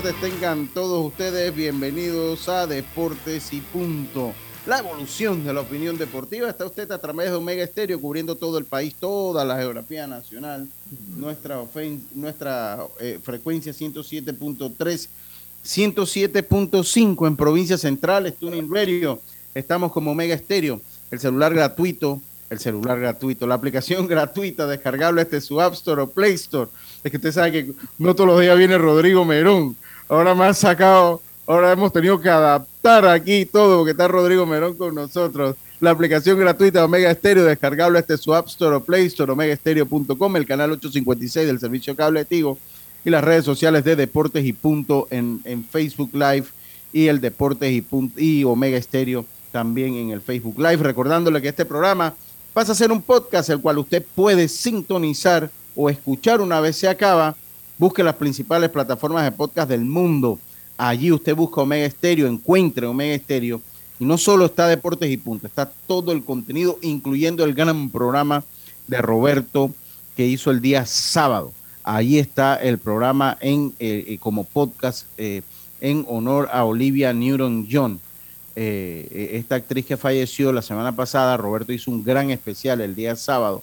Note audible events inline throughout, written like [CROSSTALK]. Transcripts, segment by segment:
Tengan todos ustedes bienvenidos a Deportes y Punto. La evolución de la opinión deportiva está usted a través de Omega Estéreo cubriendo todo el país, toda la geografía nacional. Nuestra, nuestra eh, frecuencia 107.3, 107.5 en provincias centrales, Tuning Radio. Estamos como Omega Estéreo, el celular gratuito, el celular gratuito, la aplicación [LAUGHS] gratuita descargable desde su App Store o Play Store. Es que usted sabe que no todos los días viene Rodrigo Merón ahora me han sacado, ahora hemos tenido que adaptar aquí todo porque está Rodrigo Merón con nosotros. La aplicación gratuita Omega Stereo, descargable este su App Store o Play Store, omegastereo.com, el canal 856 del servicio cable Tigo y las redes sociales de Deportes y Punto en, en Facebook Live y el Deportes y, punto, y Omega Stereo también en el Facebook Live. Recordándole que este programa pasa a ser un podcast el cual usted puede sintonizar o escuchar una vez se acaba Busque las principales plataformas de podcast del mundo. Allí usted busca Omega Estéreo, encuentre Omega Estéreo. Y no solo está Deportes y Punto, está todo el contenido, incluyendo el gran programa de Roberto que hizo el día sábado. Allí está el programa en eh, eh, como podcast eh, en honor a Olivia Newton-John. esta actriz que falleció la semana pasada, Roberto hizo un gran especial el día sábado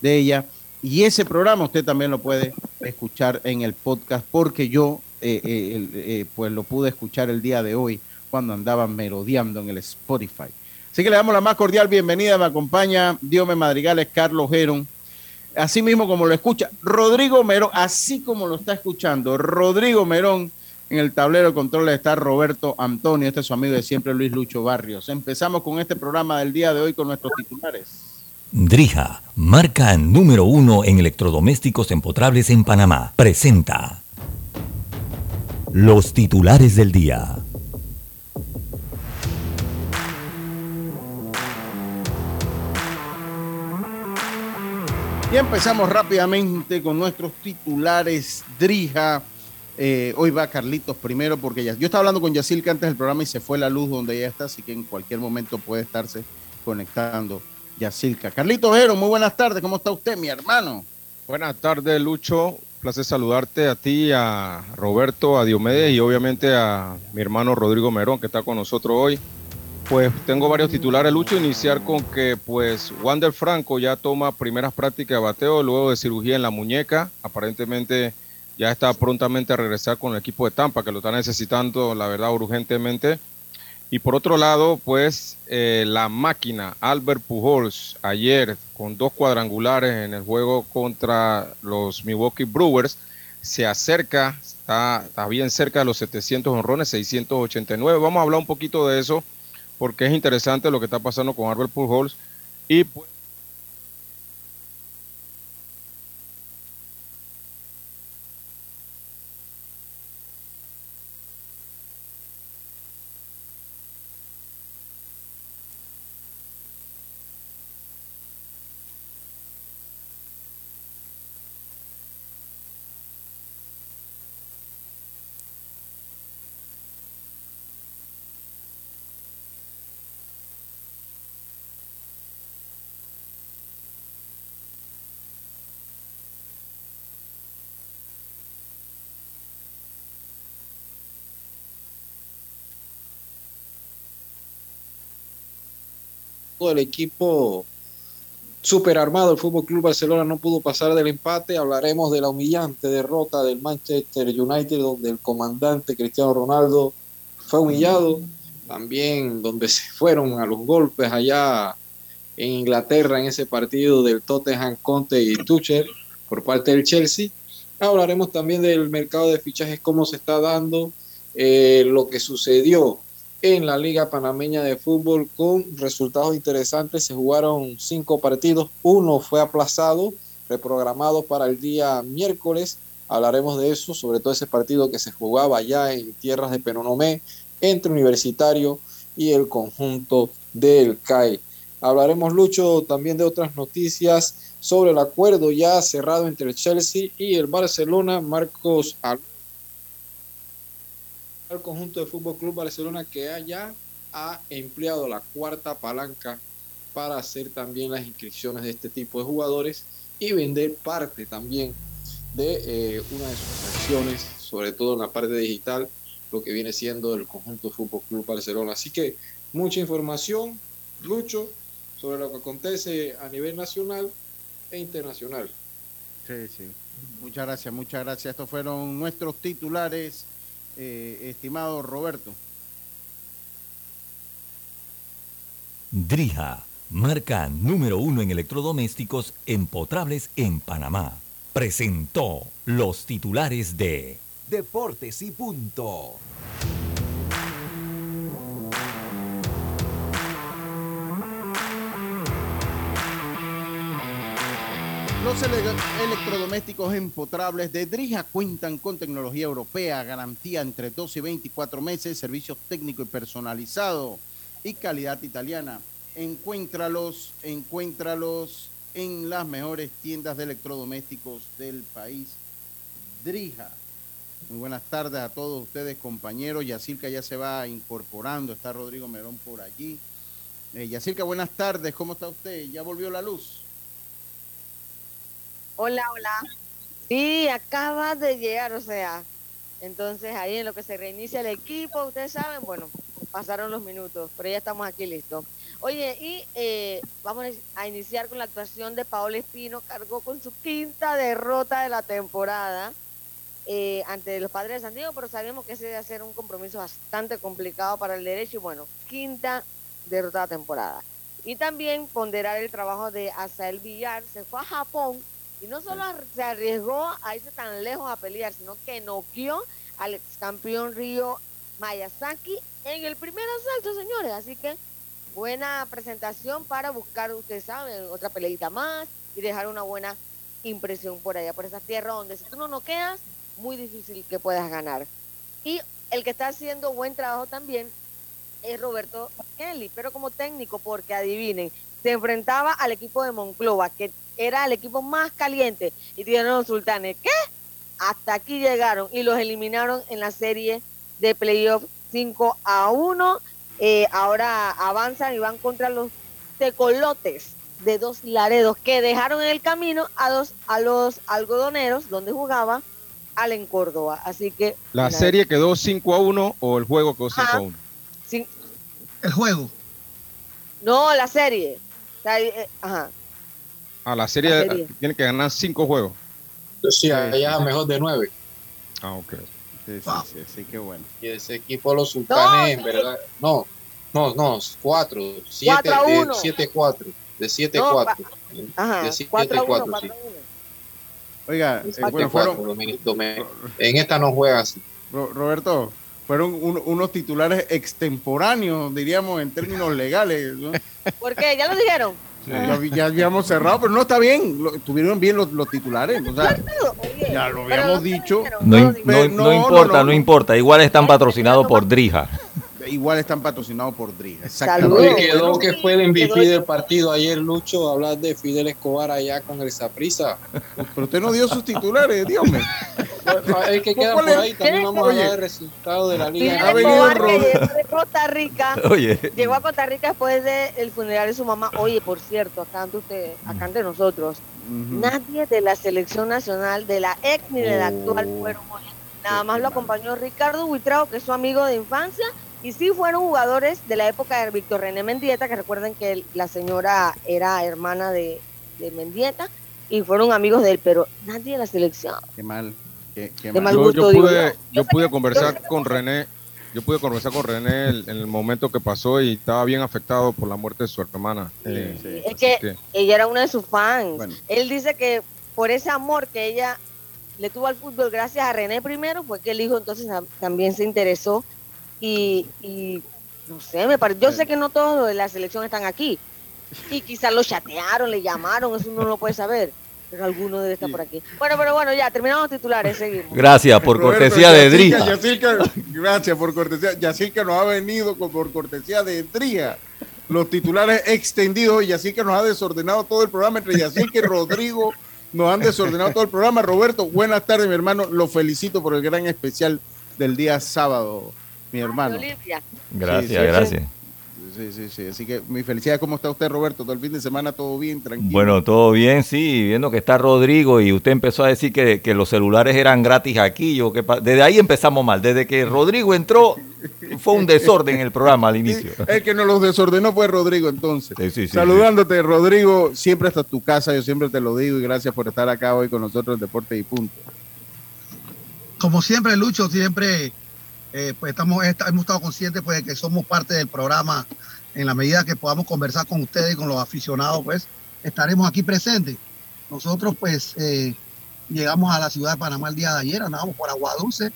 de ella y ese programa usted también lo puede escuchar en el podcast porque yo eh, eh, eh, pues lo pude escuchar el día de hoy cuando andaba merodeando en el Spotify. Así que le damos la más cordial bienvenida. Me acompaña Diome Madrigales, Carlos Geron. Así mismo como lo escucha, Rodrigo Merón, así como lo está escuchando, Rodrigo Merón. En el tablero de control está Roberto Antonio, este es su amigo de siempre, Luis Lucho Barrios. Empezamos con este programa del día de hoy con nuestros titulares. Drija, marca número uno en electrodomésticos empotrables en Panamá, presenta los titulares del día. Y empezamos rápidamente con nuestros titulares Drija. Eh, hoy va Carlitos primero porque ya, yo estaba hablando con Yacilca antes del programa y se fue la luz donde ella está, así que en cualquier momento puede estarse conectando Yacilca. Carlito Ojero, muy buenas tardes. ¿Cómo está usted, mi hermano? Buenas tardes, Lucho. Placer saludarte a ti, a Roberto, a Diomedes y obviamente a mi hermano Rodrigo Merón, que está con nosotros hoy. Pues tengo varios titulares, Lucho. Iniciar con que, pues, Wander Franco ya toma primeras prácticas de bateo luego de cirugía en la muñeca. Aparentemente ya está prontamente a regresar con el equipo de Tampa, que lo está necesitando, la verdad, urgentemente. Y por otro lado, pues eh, la máquina Albert Pujols ayer con dos cuadrangulares en el juego contra los Milwaukee Brewers se acerca, está, está bien cerca de los 700 honrones, 689. Vamos a hablar un poquito de eso porque es interesante lo que está pasando con Albert Pujols y pues, todo el equipo super armado. El Fútbol Club Barcelona no pudo pasar del empate. Hablaremos de la humillante derrota del Manchester United, donde el comandante Cristiano Ronaldo fue humillado. También donde se fueron a los golpes allá en Inglaterra en ese partido del Tottenham Conte y Tuchel por parte del Chelsea. Hablaremos también del mercado de fichajes, cómo se está dando, eh, lo que sucedió en la Liga Panameña de Fútbol con resultados interesantes. Se jugaron cinco partidos, uno fue aplazado, reprogramado para el día miércoles. Hablaremos de eso, sobre todo ese partido que se jugaba ya en tierras de Penonomé entre Universitario y el conjunto del CAI. Hablaremos, Lucho, también de otras noticias sobre el acuerdo ya cerrado entre el Chelsea y el Barcelona. Marcos al conjunto de Fútbol Club Barcelona que ya ha empleado la cuarta palanca para hacer también las inscripciones de este tipo de jugadores y vender parte también de eh, una de sus acciones, sobre todo en la parte digital, lo que viene siendo el conjunto Fútbol Club Barcelona. Así que mucha información, Lucho, sobre lo que acontece a nivel nacional e internacional. Sí, sí. Muchas gracias, muchas gracias. Estos fueron nuestros titulares, eh, estimado Roberto. Drija, marca número uno en electrodomésticos empotrables en Panamá, presentó los titulares de Deportes y punto. Los electrodomésticos empotrables de Drija cuentan con tecnología europea, garantía entre 12 y 24 meses, servicios técnicos y personalizado y calidad italiana. Encuéntralos, encuéntralos en las mejores tiendas de electrodomésticos del país. Drija. Muy buenas tardes a todos ustedes, compañeros. Yacirca ya se va incorporando. Está Rodrigo Merón por allí. Eh, Yacirca, buenas tardes. ¿Cómo está usted? ¿Ya volvió la luz? Hola, hola. Sí, acaba de llegar, o sea, entonces ahí en lo que se reinicia el equipo, ustedes saben, bueno, pasaron los minutos, pero ya estamos aquí listos. Oye, y eh, vamos a iniciar con la actuación de Paola Espino, cargó con su quinta derrota de la temporada eh, ante los padres de San Diego, pero sabemos que ese debe ser un compromiso bastante complicado para el derecho y bueno, quinta derrota de la temporada. Y también ponderar el trabajo de Asael Villar, se fue a Japón y no solo se arriesgó a irse tan lejos a pelear, sino que noqueó al ex campeón Río Mayasaki en el primer asalto, señores. Así que buena presentación para buscar, ustedes saben, otra peleita más y dejar una buena impresión por allá, por esa tierra donde si tú no noqueas, muy difícil que puedas ganar. Y el que está haciendo buen trabajo también es Roberto Kelly, pero como técnico, porque adivinen, se enfrentaba al equipo de Monclova, que era el equipo más caliente, y tienen los sultanes. ¿Qué? Hasta aquí llegaron y los eliminaron en la serie de playoff 5 a 1. Eh, ahora avanzan y van contra los tecolotes de dos Laredos que dejaron en el camino a, dos, a los algodoneros donde jugaba Allen Córdoba. Así que. ¿La serie quedó 5 a 1 o el juego quedó 5 a 1? El juego. No, la serie. Eh, ajá. A la serie, tiene que ganar cinco juegos. Sí, allá mejor de nueve. Ah, ok. Sí, sí, sí, qué bueno. Y ese equipo, los sultanes, en verdad. No, no, no, cuatro. Siete, de siete, cuatro. De siete, cuatro. Ajá, de siete, cuatro, cuatro, sí. Oiga, eh, bueno, fueron, en esta no juega así. Roberto, fueron unos titulares extemporáneos, diríamos en términos legales. ¿no? [LAUGHS] ¿Por qué? ¿Ya lo dijeron? Ya, habíamos cerrado, pero no está bien. Lo, estuvieron bien los, titulares. ya lo habíamos dicho. No, importa, no, importa. Igual están patrocinados por Drija. Igual están patrocinados por Drija. Exactamente. Quedó que fue el MVP del partido ayer, Lucho, hablar de Fidel Escobar allá con el Saprisa. [LAUGHS] Pero usted no dio sus titulares, dígame. Es que queda por ahí, también vamos a hablar del resultado de la liga. Ha venido llegó de Costa Rica. Oye. Llegó a Costa Rica después del funeral de su mamá. Oye, por cierto, acá ante usted, acá ante nosotros, nadie de la selección nacional, de la ex ni de la actual, oh. fueron Nada más lo acompañó Ricardo Huitrao, que es su amigo de infancia, Y sí fueron jugadores de la época de Víctor René Mendieta, que recuerden que la señora era hermana de, de Mendieta y fueron amigos de él, pero nadie de la selección. Qué mal. Qué, mal. mal Yo, gusto, yo pude, yo. yo pude conversar con René, yo pude conversar con René en el momento que pasó y estaba bien afectado por la muerte de su hermana. Eh, Sí, Es que que- ella era una de sus fans. Bueno. Él dice que por ese amor que ella le tuvo al fútbol gracias a René primero, fue que el hijo entonces tam- también se interesó y, y no sé, me parece, yo sé que no todos los de la selección están aquí y quizás lo chatearon, le llamaron, eso uno no lo puede saber, pero alguno debe estar por aquí. Bueno, pero bueno, ya terminamos los titulares, seguimos. Gracias por Roberto, cortesía de. Yacirca, gracias por cortesía. Yacirca nos ha venido con, por cortesía de Drija. Los titulares extendidos y Yacirca nos ha desordenado todo el programa. Entre Yacirca y Rodrigo nos han desordenado todo el programa. Roberto, buenas tardes, mi hermano. Lo felicito por el gran especial del día sábado, mi hermano. Olivia. Gracias, Sí, sí, gracias. Sí, sí, sí. Así que mi felicidad. ¿Cómo está usted, Roberto? Todo el fin de semana, todo bien, tranquilo. Bueno, todo bien, sí, viendo que está Rodrigo y usted empezó a decir que, que los celulares eran gratis aquí. Yo, que desde ahí empezamos mal. Desde que Rodrigo entró, fue un desorden en el programa al [LAUGHS] inicio. Sí, el que nos los desordenó fue Rodrigo, entonces. Sí, sí, sí, Saludándote, Rodrigo, siempre hasta tu casa, yo siempre te lo digo y gracias por estar acá hoy con nosotros en Deporte y Punto. Como siempre, Lucho, siempre eh, pues estamos, esta- hemos estado conscientes pues, de que somos parte del programa. En la medida que podamos conversar con ustedes y con los aficionados, pues estaremos aquí presentes. Nosotros, pues, eh, llegamos a la ciudad de Panamá el día de ayer, andábamos por Agua Dulce.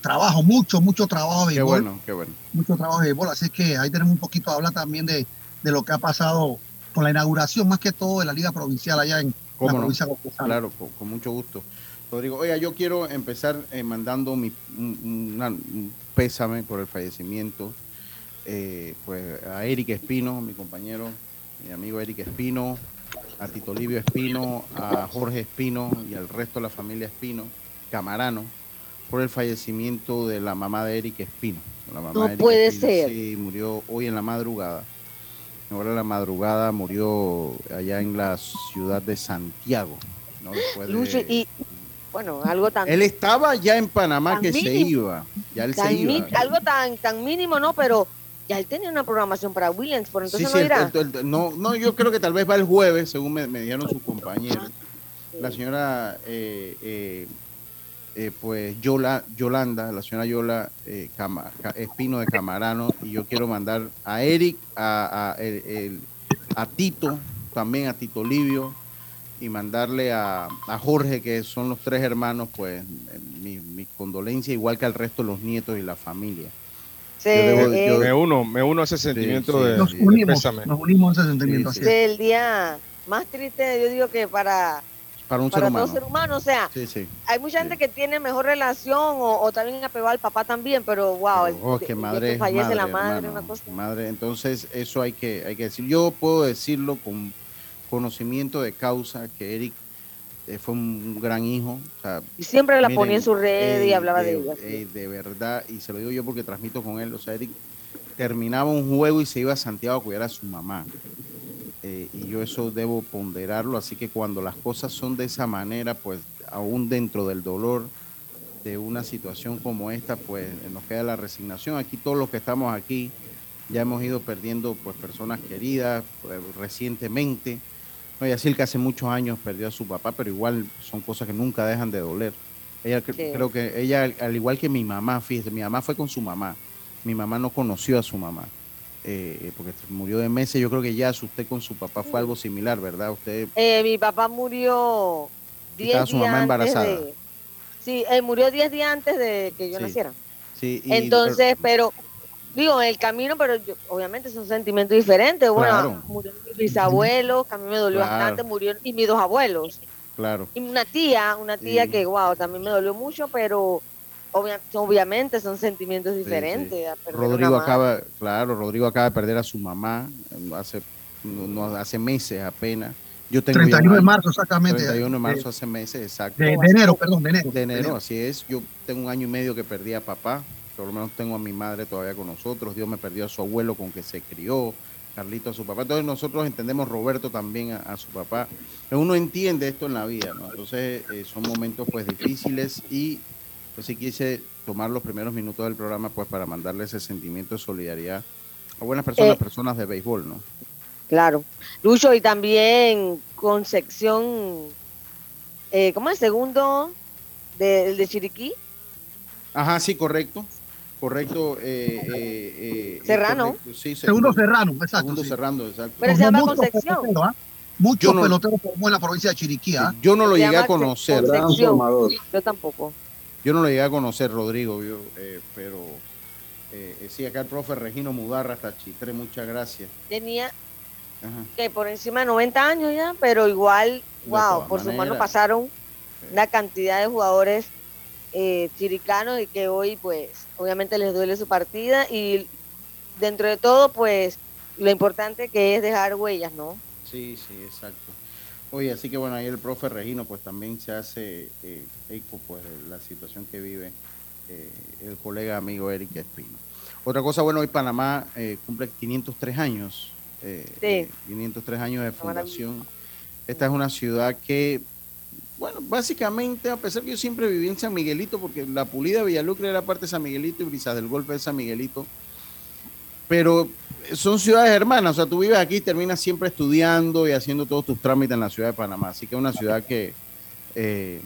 Trabajo, mucho, mucho trabajo de Qué béisbol, bueno, qué bueno. mucho trabajo de béisbol. Así que ahí tenemos un poquito de hablar también de, de lo que ha pasado con la inauguración, más que todo de la Liga Provincial allá en la provincia de. Claro, con, con mucho gusto. Rodrigo, oiga, yo quiero empezar eh, mandando mi, un, una- un pésame por el fallecimiento eh, pues, a Eric Espino, mi compañero, mi amigo Eric Espino, a Tito Livio Espino, a Jorge Espino y al resto de la familia Espino, Camarano, por el fallecimiento de la mamá de Eric Espino. La mamá No de puede Espino, ser. Sí, murió hoy en la madrugada. Ahora en la madrugada murió allá en la ciudad de Santiago. ¿no? De- Lucho, y bueno, algo tan, Él estaba ya en Panamá que se iba. Ya él se iba. mi- algo tan, tan mínimo, ¿no? Pero ya él tenía una programación para Williams, por Sí, entonces sí, no el- irá. el- el- no, no, yo creo que tal vez va el jueves, según me, me dijeron sus compañeros. La señora, eh, eh, eh, pues Yola, Yolanda, la señora Yola eh, Cama- Ca- Espino de Camarano, y yo quiero mandar a Eric, a, a, a Tito, también a Tito Livio, y mandarle a, a Jorge, que son los tres hermanos, pues mi, mi condolencia, igual que al resto de los nietos y la familia. Debo- eh, yo- me uno, me uno a ese sentimiento sí. de, Nos de unimos, pésame. nos unimos a ese sentimiento. Sí, el día más triste, yo digo que para, Para un ser para humano. todo ser humano, o sea, Sí, sí. hay mucha gente Sí. que tiene mejor relación o, o también apegado al papá también, pero wow, el, Oh, que el- madre que fallece madre, la madre, hermano, una cosa. madre. Entonces, eso hay que, hay que decir. Yo puedo decirlo con conocimiento de causa que Eric eh, fue un gran hijo. O sea, Y siempre la miren, ponía en su red y hablaba de de, ella. de verdad, y se lo digo yo porque transmito con él. O sea, Eric terminaba un juego y se iba a Santiago a cuidar a su mamá. Eh, y yo eso debo ponderarlo. Así que cuando las cosas son de esa manera, pues aún dentro del dolor de una situación como esta, pues nos queda la resignación. Aquí todos los que estamos aquí ya hemos ido perdiendo pues personas queridas pues, recientemente. No, Yacirca hace muchos años perdió a su papá, pero igual son cosas que nunca dejan de doler. Ella Sí. creo que ella, al- al igual que mi mamá, fíjese, mi mamá fue con su mamá. Mi mamá no conoció a su mamá. eh, porque murió de meses. Yo creo que ya usted con su papá fue algo similar, ¿verdad? Usted Eh, mi papá murió 10 Estaba días su mamá embarazada. de... Sí, él murió 10 días antes de que yo Sí. naciera. sí. y- Entonces, pero digo, en el camino, pero yo- obviamente son sentimientos diferentes. Bueno, Claro. murió mi bisabuelo, que a mí me dolió Claro. bastante, murió y mis dos abuelos. claro. Y una tía, una tía Sí. que, wow, también me dolió mucho, pero obvia- obviamente son sentimientos diferentes. sí. Rodrigo acaba, claro, Rodrigo acaba de perder a su mamá eh, hace, no, hace meses apenas. Yo tengo ya 31 de marzo, exactamente. 31 de marzo hace meses, exacto. de- de enero, perdón, de enero. De enero, así es. Yo tengo un año y medio que perdí a papá. Por lo menos tengo a mi madre todavía con nosotros. Dios me perdió a su abuelo con que se crió. Carlito a su papá. Entonces nosotros entendemos Roberto también a, a su papá. Uno entiende esto en la vida, ¿no? Entonces eh, son momentos pues difíciles y Pues sí quise tomar los primeros minutos del programa pues para mandarle ese sentimiento de solidaridad a buenas personas, Eh, personas de béisbol, ¿no? Claro. Lucho, y también Concepción, eh, ¿cómo es el segundo de, el de Chiriquí? Ajá, sí, correcto. Correcto. eh, eh, eh, Serrano. correcto, Sí, Segundo Serrano, exacto. Segundo sí. Serrano, exacto. Pero se llama muchos Concepción. peloteros, ¿ah? Muchos no- peloteros formó en la provincia de Chiriquí. ¿ah? Yo no lo Se llegué a conocer. Concepción. Yo tampoco. Yo no lo llegué a conocer, Rodrigo, yo, eh, pero eh, eh, sí, acá el profe Regino Mudarra hasta Chitre, muchas gracias. Tenía Ajá. que por encima de 90 años ya, pero igual, wow, todas por su mano maneras. pasaron una cantidad de jugadores eh, chiricanos y que hoy, pues, obviamente les duele su partida y dentro de todo, pues, lo importante que es dejar huellas, ¿no? Sí, sí, exacto. Oye, así que bueno, ahí el profe Regino pues también se hace eh, eco pues de la situación que vive eh, el colega amigo Eric Espino. Otra cosa, bueno, hoy Panamá eh, cumple 503 años. eh, Sí. eh, 503 años de fundación. Esta es una ciudad que, bueno, básicamente, a pesar que yo siempre viví en San Miguelito, porque la Pulida Villalucre era parte de San Miguelito y Brisas del Golpe de San Miguelito, pero son ciudades hermanas, o sea, tú vives aquí y terminas siempre estudiando y haciendo todos tus trámites en la ciudad de Panamá, así que es una ciudad que, eh,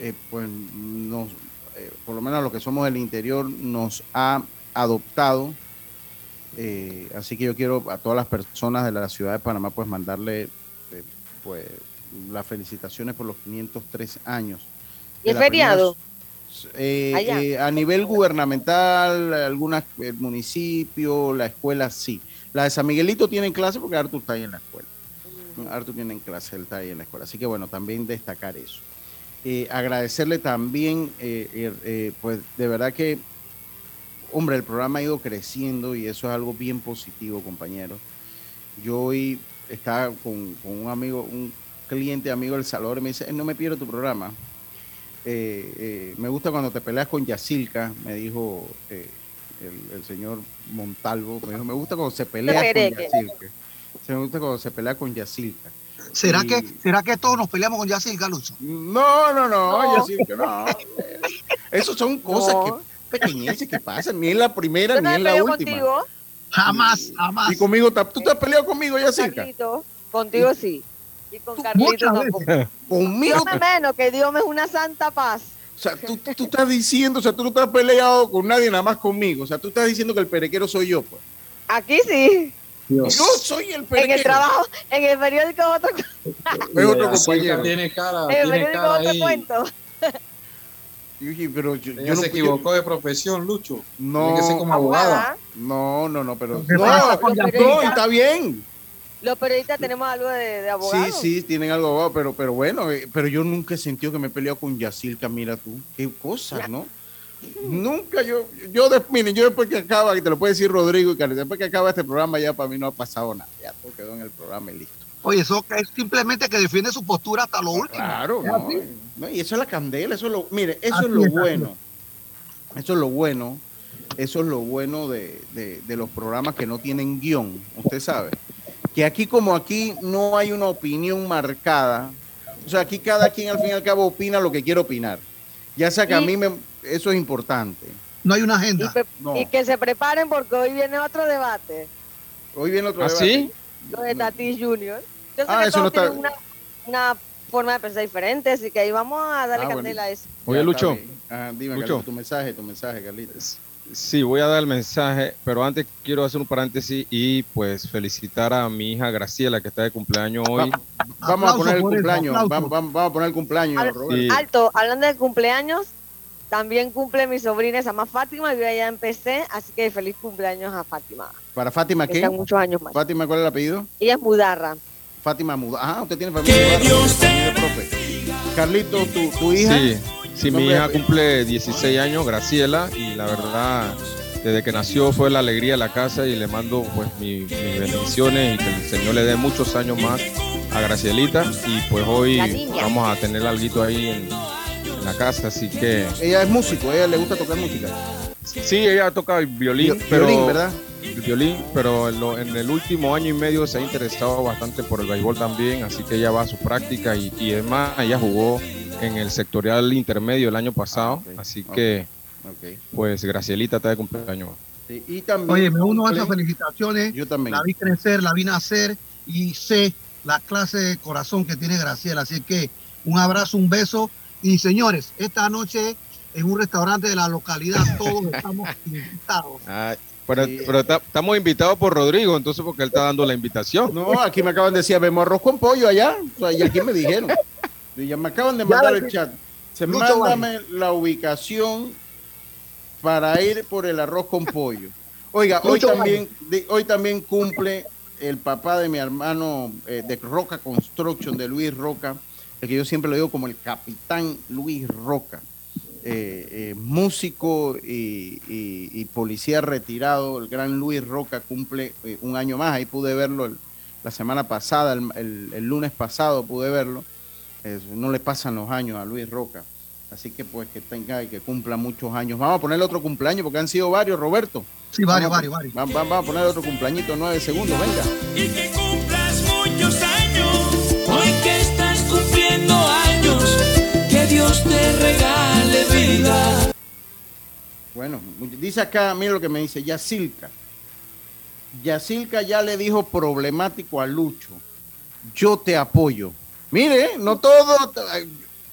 eh, pues, nos, eh, por lo menos a los que somos del interior, nos ha adoptado, eh, así que yo quiero a todas las personas de la ciudad de Panamá, pues, mandarle, pues, las felicitaciones por los 503 años. ¿Y primera feriado? eh, Allá. eh, a nivel gubernamental, algunas el municipio, la escuela sí. La de San Miguelito tienen clase porque Artur está ahí en la escuela. Artur tiene clase, él está ahí en la escuela. Así que bueno, también destacar eso. Eh, agradecerle también, eh, eh, eh, pues de verdad que, hombre, el programa ha ido creciendo y eso es algo bien positivo, compañeros. Yo hoy estaba con, con un amigo, un cliente amigo del Salvador y me dice, "Eh, no me pierdo tu programa. Eh, eh, me gusta cuando te peleas con Yacilca, me dijo eh, el, el señor Montalvo, me dijo, me gusta cuando se pelea con. Yacilca. Se me gusta cuando se pelea con Yacilca. ¿Será, Y- que, ¿Será que todos nos peleamos con Yacil Galucho? No, no, no, No. Yacilca, no. Esas son cosas No. que pequeñeces que pasan, ni en la primera ni en la última. contigo, Jamás, jamás. Y conmigo, ¿tú te has peleado conmigo, Yacilca? Contigo sí. Y con Tú- Carlito muchas tampoco. Conmigo, Dios me menos, que Dios me es una santa paz. o sea, tú, tú estás diciendo, o sea, tú no has peleado con nadie, nada más conmigo. O sea, tú estás diciendo que el perequero soy yo, pues. Aquí sí. Yo soy el En perequero. el trabajo, en el periódico otro, [LAUGHS] en Es otro compañero. Tiene cara, el tiene periódico cara otro ahí. cuento. Pero yo, yo no se equivocó de profesión, Lucho. No, Tiene que ser como abogada. Abogada. no, no, no, pero ¿Qué no, no, está bien. Los periodistas tenemos algo de, de abogado. Sí, sí, tienen algo abogado, pero, pero bueno, eh, pero yo nunca he sentido que me he peleado con Yacilca, mira tú, qué cosas, ¿no? Nunca yo, yo, de- miren, yo después que acaba, que te lo puede decir Rodrigo y Carlos, después que acaba este programa ya para mí no ha pasado nada, ya todo quedó en el programa y listo. Oye, eso es simplemente que defiende su postura hasta lo último. Claro, Es no, y eso es la candela, eso es lo, mire, eso Así es lo es, así bueno, eso es lo bueno, eso es lo bueno de, de- de los programas que no tienen guion, usted sabe, que aquí como aquí no hay una opinión marcada, o sea, aquí cada quien al fin y al cabo opina lo que quiere opinar, ya sea que a mí me, eso es importante. No hay una agenda. No. y que se preparen porque hoy viene otro debate. Hoy viene otro ¿Ah, debate. sí? Lo de Tatis Junior. Yo sé Ah, que eso no todos está- tienen una, una forma de pensar diferente, así que ahí vamos a darle Ah, bueno. candela a eso. Oye, Lucho. Ah, dime, Lucho. Tu mensaje, tu mensaje, Carlitos. Sí, voy a dar el mensaje, pero antes quiero hacer un paréntesis y pues felicitar a mi hija Graciela que está de cumpleaños hoy. Vamos a poner el cumpleaños, vamos, vamos- vamos a poner el cumpleaños, Al- Roberto. Sí. Alto, hablando de cumpleaños, también cumple mi sobrina, se llama Fátima, yo ya empecé, así que feliz cumpleaños a Fátima. Para Fátima, Que ¿qué? muchos años más. Fátima, ¿cuál es el apellido? Ella es Mudarra. Fátima Muda. Ah, usted tiene familia profe. Carlito, tu, tu hija. Sí, sí, mi hija cumple 16 años, Graciela, y la verdad, desde que nació fue la alegría de la casa y le mando pues mi- mis bendiciones y que el Señor le dé muchos años más a Gracielita y pues hoy vamos a tener algo ahí en, en la casa, así que Ella es músico, a ella le gusta tocar música. sí, ella toca el violín, Vi- pero Violín, ¿verdad? el violín, pero en, lo- en el último año y medio se ha interesado bastante por el béisbol también, así que ella va a su práctica y, y es más, ella jugó en el sectorial intermedio el año pasado. Ah, ok, Así que, pues, Gracielita está de cumpleaños. Sí, y también, Oye, me uno a esas felicitaciones. Yo también. La vi crecer, la vi nacer y sé la clase de corazón que tiene Graciela. Así que un abrazo, un beso. Y señores, esta noche en un restaurante de la localidad [LAUGHS] todos estamos invitados. Ay, pero Sí. pero ta- estamos invitados por Rodrigo, entonces porque él está dando la invitación. No, aquí me acaban de decir, vemos arroz con pollo allá. O sea, y aquí me dijeron. [LAUGHS] Ya me acaban de mandar el chat. Se Lucho mándame la ubicación para ir por el arroz con pollo. Oiga, hoy también, de- hoy también cumple el papá de mi hermano eh, de Roca Construction, de Luis Roca, el que yo siempre lo digo como el capitán Luis Roca. eh, eh, músico y, y- y policía retirado, el gran Luis Roca cumple un año más. Ahí pude verlo el- la semana pasada, el, el- el lunes pasado pude verlo. Eh, no le pasan los años a Luis Roca. Así que pues que tenga y que cumpla muchos años. Vamos a ponerle otro cumpleaños porque han sido varios, Roberto. Sí, varios, varios, varios. Vamos, vamos a poner otro cumpleañito, nueve segundos, venga. y que cumplas muchos años. Hoy que estás cumpliendo años, que Dios te regale vida. Bueno, dice acá, mira lo que me dice, Yacilca. Yacilca ya le dijo problemático a Lucho. Yo te apoyo. Mire, no todo.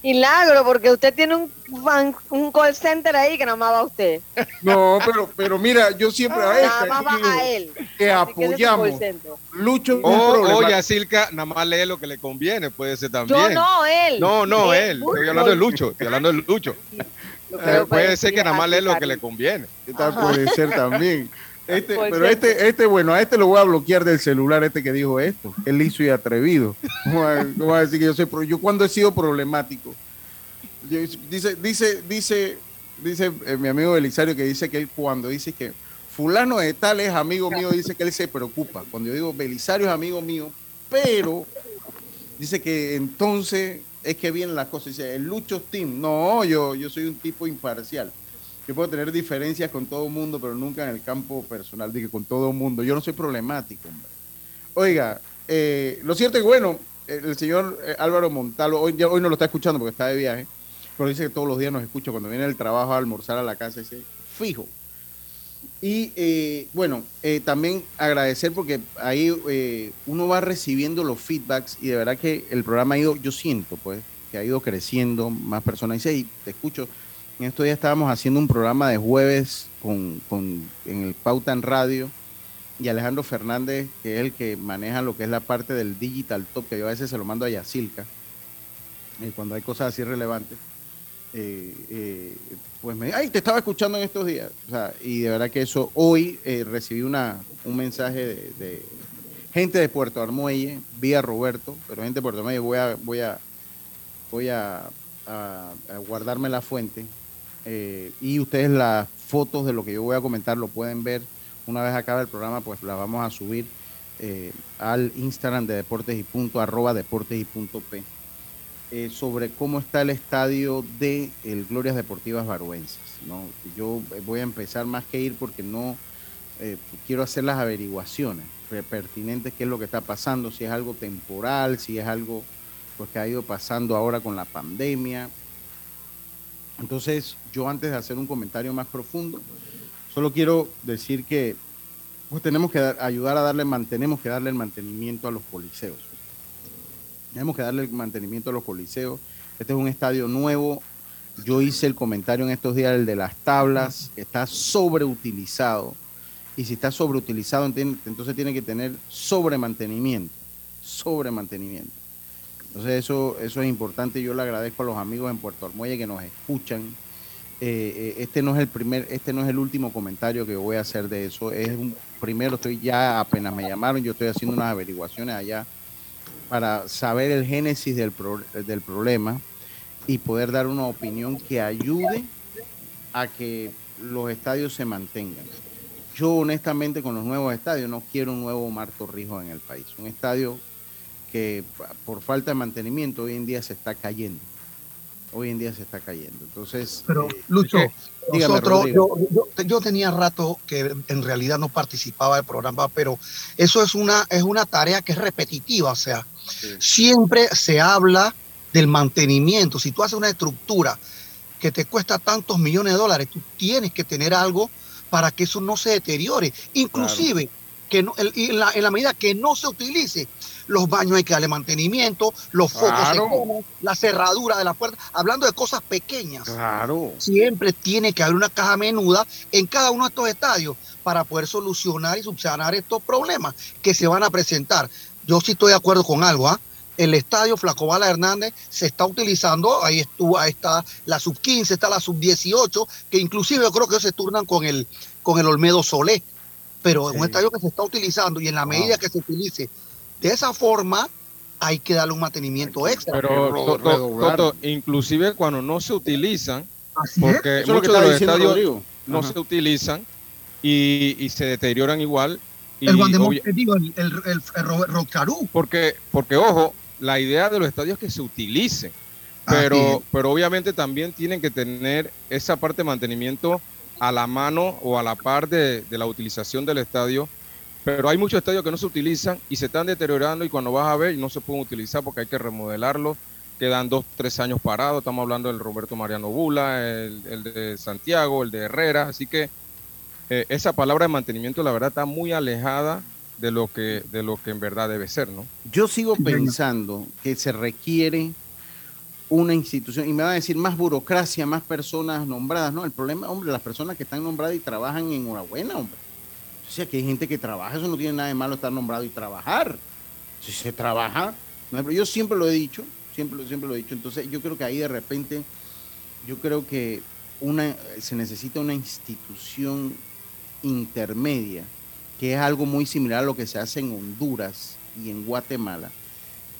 Milagro, porque usted tiene un, fan- un call center ahí que nada más va a usted. No, pero, pero mira, yo siempre [LAUGHS] a Nada esta más va a él. que que apoyamos. center. Lucho es un O, problema. o Yacilca, nada más lee lo que le conviene, puede ser también. Yo no, él. No, no, Él, él. Estoy hablando de Lucho. Estoy hablando de Lucho. Que Eh, puede ser que nada más lee lo que le conviene. Tal puede ser también. Este, pero este, este, bueno, a este lo voy a bloquear del celular, este que dijo esto. Él hizo y atrevido. No va, no va a decir que yo soy pro- yo cuando he sido problemático. Dice, dice, dice, dice eh, mi amigo Belisario que dice que él cuando dice que fulano de tal es amigo mío, dice que él se preocupa. Cuando yo digo Belisario es amigo mío, pero dice que entonces es que vienen las cosas. Dice, el Lucho Team. No, yo, yo soy un tipo imparcial. Yo puedo tener diferencias con todo el mundo, pero nunca en el campo personal, dije con todo el mundo. Yo no soy problemático, hombre. Oiga, eh, lo cierto es que, bueno, el señor eh, Álvaro Montalo, hoy, hoy no lo está escuchando porque está de viaje, pero dice que todos los días nos escucha cuando viene del trabajo a almorzar a la casa, dice, fijo. Y eh, bueno, también agradecer porque ahí uno va recibiendo los feedbacks y de verdad que el programa ha ido, yo siento pues, que ha ido creciendo, más personas. Dice, y te escucho, en estos días estábamos haciendo un programa de jueves con, en el Pauta en Radio y Alejandro Fernández, que es el que maneja lo que es la parte del Digital Top, que yo a veces se lo mando a Yacilca, eh, cuando hay cosas así relevantes. eh, eh, pues me ay, te estaba escuchando en estos días. O sea, y de verdad que eso, hoy recibí una, un mensaje de, gente de Puerto Armuelle, vía Roberto, pero gente de Puerto Armuelle, voy a, voy a, voy a guardarme la fuente. Eh, y ustedes las fotos de lo que yo voy a comentar lo pueden ver una vez acabe el programa, pues la vamos a subir eh, al Instagram de Deportes y Punto, arroba Deportes y Punto P, eh, sobre cómo está el estadio de el Glorias Deportivas Baruenses. ¿no? Yo voy a empezar más que ir porque no eh, quiero hacer las averiguaciones per- pertinentes, qué es lo que está pasando, si es algo temporal, si es algo pues, que ha ido pasando ahora con la pandemia. Entonces, yo antes de hacer un comentario más profundo, solo quiero decir que pues tenemos que dar- ayudar a darle, man- tenemos que darle el mantenimiento a los coliseos. Tenemos que darle el mantenimiento a los coliseos. Este es un estadio nuevo. Yo hice el comentario en estos días, el de las tablas, que está sobreutilizado. Y si está sobreutilizado, entonces tiene que tener sobremantenimiento. Sobremantenimiento. Entonces eso, eso es importante. Yo le agradezco a los amigos en Puerto Armuelle que nos escuchan. Eh, eh, este no es el primer, este no es el último comentario que voy a hacer de eso. Es un primero, estoy ya apenas me llamaron, yo estoy haciendo unas averiguaciones allá para saber el génesis del, pro- del problema y poder dar una opinión que ayude a que los estadios se mantengan. Yo honestamente con los nuevos estadios no quiero un nuevo Omar Torrijos en el país. Un estadio que por falta de mantenimiento hoy en día se está cayendo. Hoy en día se está cayendo. Entonces, Pero, eh, Lucho, dígame, nosotros, yo, Rodrigo. yo- yo tenía rato que en realidad no participaba del programa, pero eso es una, es una tarea que es repetitiva, o sea, siempre se habla del mantenimiento. Si tú haces una estructura que te cuesta tantos millones de dólares, tú tienes que tener algo para que eso no se deteriore. Inclusive, que no, el- en, la, en la medida que no se utilice, los baños hay que darle mantenimiento, los focos se comen, la cerradura de la puerta, hablando de cosas pequeñas. Claro. Siempre tiene que haber una caja menuda en cada uno de estos estadios para poder solucionar y subsanar estos problemas que se van a presentar. Yo sí estoy de acuerdo con algo, ¿ah? El estadio Flacobala Hernández se está utilizando, ahí estuvo, ahí está la sub 15, está la sub 18, que inclusive yo creo que ellos se turnan con el, con el Olmedo Solé, pero es un estadio que se está utilizando y en la medida que se utilice de esa forma, hay que darle un mantenimiento extra. Pero Toto. Toto, inclusive cuando no se utilizan, Así es. porque Eso es lo que muchos de los estadios Rodrigo. no Ajá. se utilizan y, y se deterioran igual. Y El Guandemón, obvia- digo, el, el, el, el Ro- Rocarú. porque, porque, ojo, la idea de los estadios es que se utilicen. Pero, pero obviamente también tienen que tener esa parte de mantenimiento a la mano o a la par de, de la utilización del estadio. Pero hay muchos estadios que no se utilizan y se están deteriorando y cuando vas a ver no se pueden utilizar porque hay que remodelarlos. Quedan dos, tres años parados. Estamos hablando del Roberto Mariano Bula, el, el de Santiago, el de Herrera. Así que eh, esa palabra de mantenimiento la verdad está muy alejada de lo que, de lo que en verdad debe ser, ¿no? Yo sigo pensando que se requiere una institución, y me va a decir más burocracia, más personas nombradas, ¿no? El problema, hombre, las personas que están nombradas y trabajan en enhorabuena, hombre. O sea, que hay gente que trabaja, eso no tiene nada de malo estar nombrado y trabajar. Si se trabaja, yo siempre lo he dicho, siempre, siempre lo he dicho. Entonces, yo creo que ahí de repente, yo creo que una, se necesita una institución intermedia, que es algo muy similar a lo que se hace en Honduras y en Guatemala,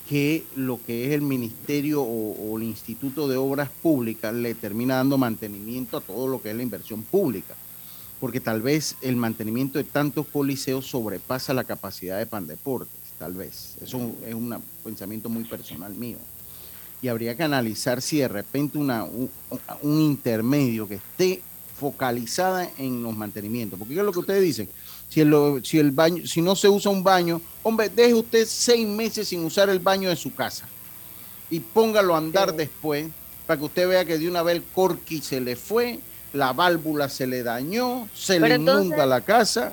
que lo que es el Ministerio o el Instituto de Obras Públicas le termina dando mantenimiento a todo lo que es la inversión pública, porque tal vez el mantenimiento de tantos coliseos sobrepasa la capacidad de Pandeportes, tal vez. Eso es un pensamiento muy personal mío. Y habría que analizar si de repente una, un, un intermedio que esté focalizada en los mantenimientos, porque ¿qué es lo que ustedes dicen? Si el, si el baño, si no se usa un baño, hombre, deje usted seis meses sin usar el baño de su casa y póngalo a andar después para que usted vea que de una vez el corky se le fue, la válvula se le dañó, se Pero le entonces- inunda la casa.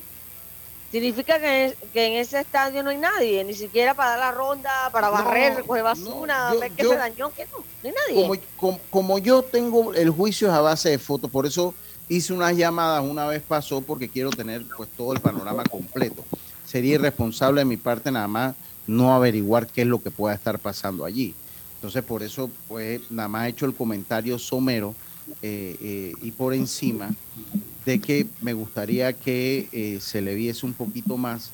Significa que, en- que en ese estadio no hay nadie, ni siquiera para dar la ronda, para No, barrer, recoger basura, no, yo- ver qué yo- se dañó, que no, no hay nadie. Como, como, como yo tengo el juicio a base de fotos, por eso hice unas llamadas una vez pasó porque quiero tener pues todo el panorama completo. Sería irresponsable de mi parte nada más no averiguar qué es lo que pueda estar pasando allí. Entonces por eso pues nada más he hecho el comentario somero eh, eh, y por encima de que me gustaría que eh, se le viese un poquito más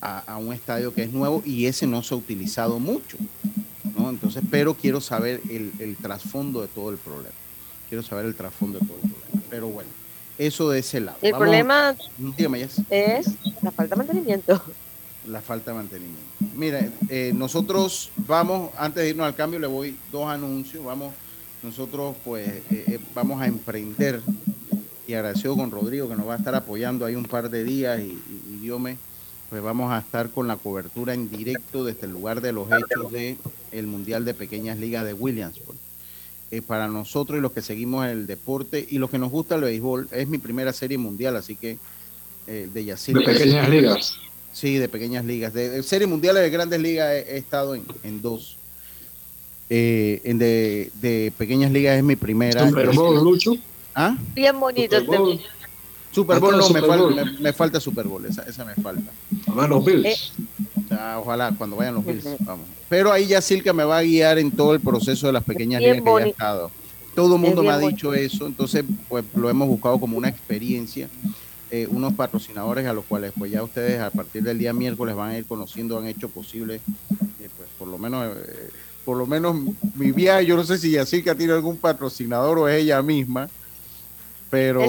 a, a un estadio que es nuevo y ese no se ha utilizado mucho. ¿no? Entonces, pero quiero saber el, el trasfondo de todo el problema. Quiero saber el trasfondo de todo el problema. Pero bueno, eso de ese lado. El Vamos- problema Dígame, Jess. es la falta de mantenimiento. La falta de mantenimiento. Mira, eh, nosotros vamos, antes de irnos al cambio, le voy dos anuncios. Vamos, nosotros pues eh, eh, vamos a emprender y agradecido con Rodrigo que nos va a estar apoyando ahí un par de días y, y, y Dios me, pues vamos a estar con la cobertura en directo desde el lugar de los hechos de el Mundial de Pequeñas Ligas de Williamsport. Eh, para nosotros y los que seguimos el deporte y los que nos gusta el béisbol, es mi primera serie mundial, así que eh, de Yacir. De pequeñas ligas. Sí, de pequeñas ligas. De, de series mundiales de grandes ligas he, he estado en, en dos. Eh, en de, de pequeñas ligas es mi primera. Super Bowl, Lucho. ¿Ah? Bien bonito. Super Bowl. este- Super Bowl no, me, Super fal- Bowl. me- me falta Super Bowl, esa, esa me falta. A ver, los Bills. Ah, ojalá cuando vayan los Bills, vamos. Pero ahí ya Silka me va a guiar en todo el proceso de las pequeñas Bien ligas que ya he estado. Todo el mundo me ha dicho eso, entonces pues lo hemos buscado como una experiencia. Eh, unos patrocinadores a los cuales pues ya ustedes a partir del día miércoles van a ir conociendo, han hecho posible, eh, pues por lo menos, eh, por lo menos mi viaje, yo no sé si Yacirca tiene algún patrocinador o es ella misma, pero [LAUGHS]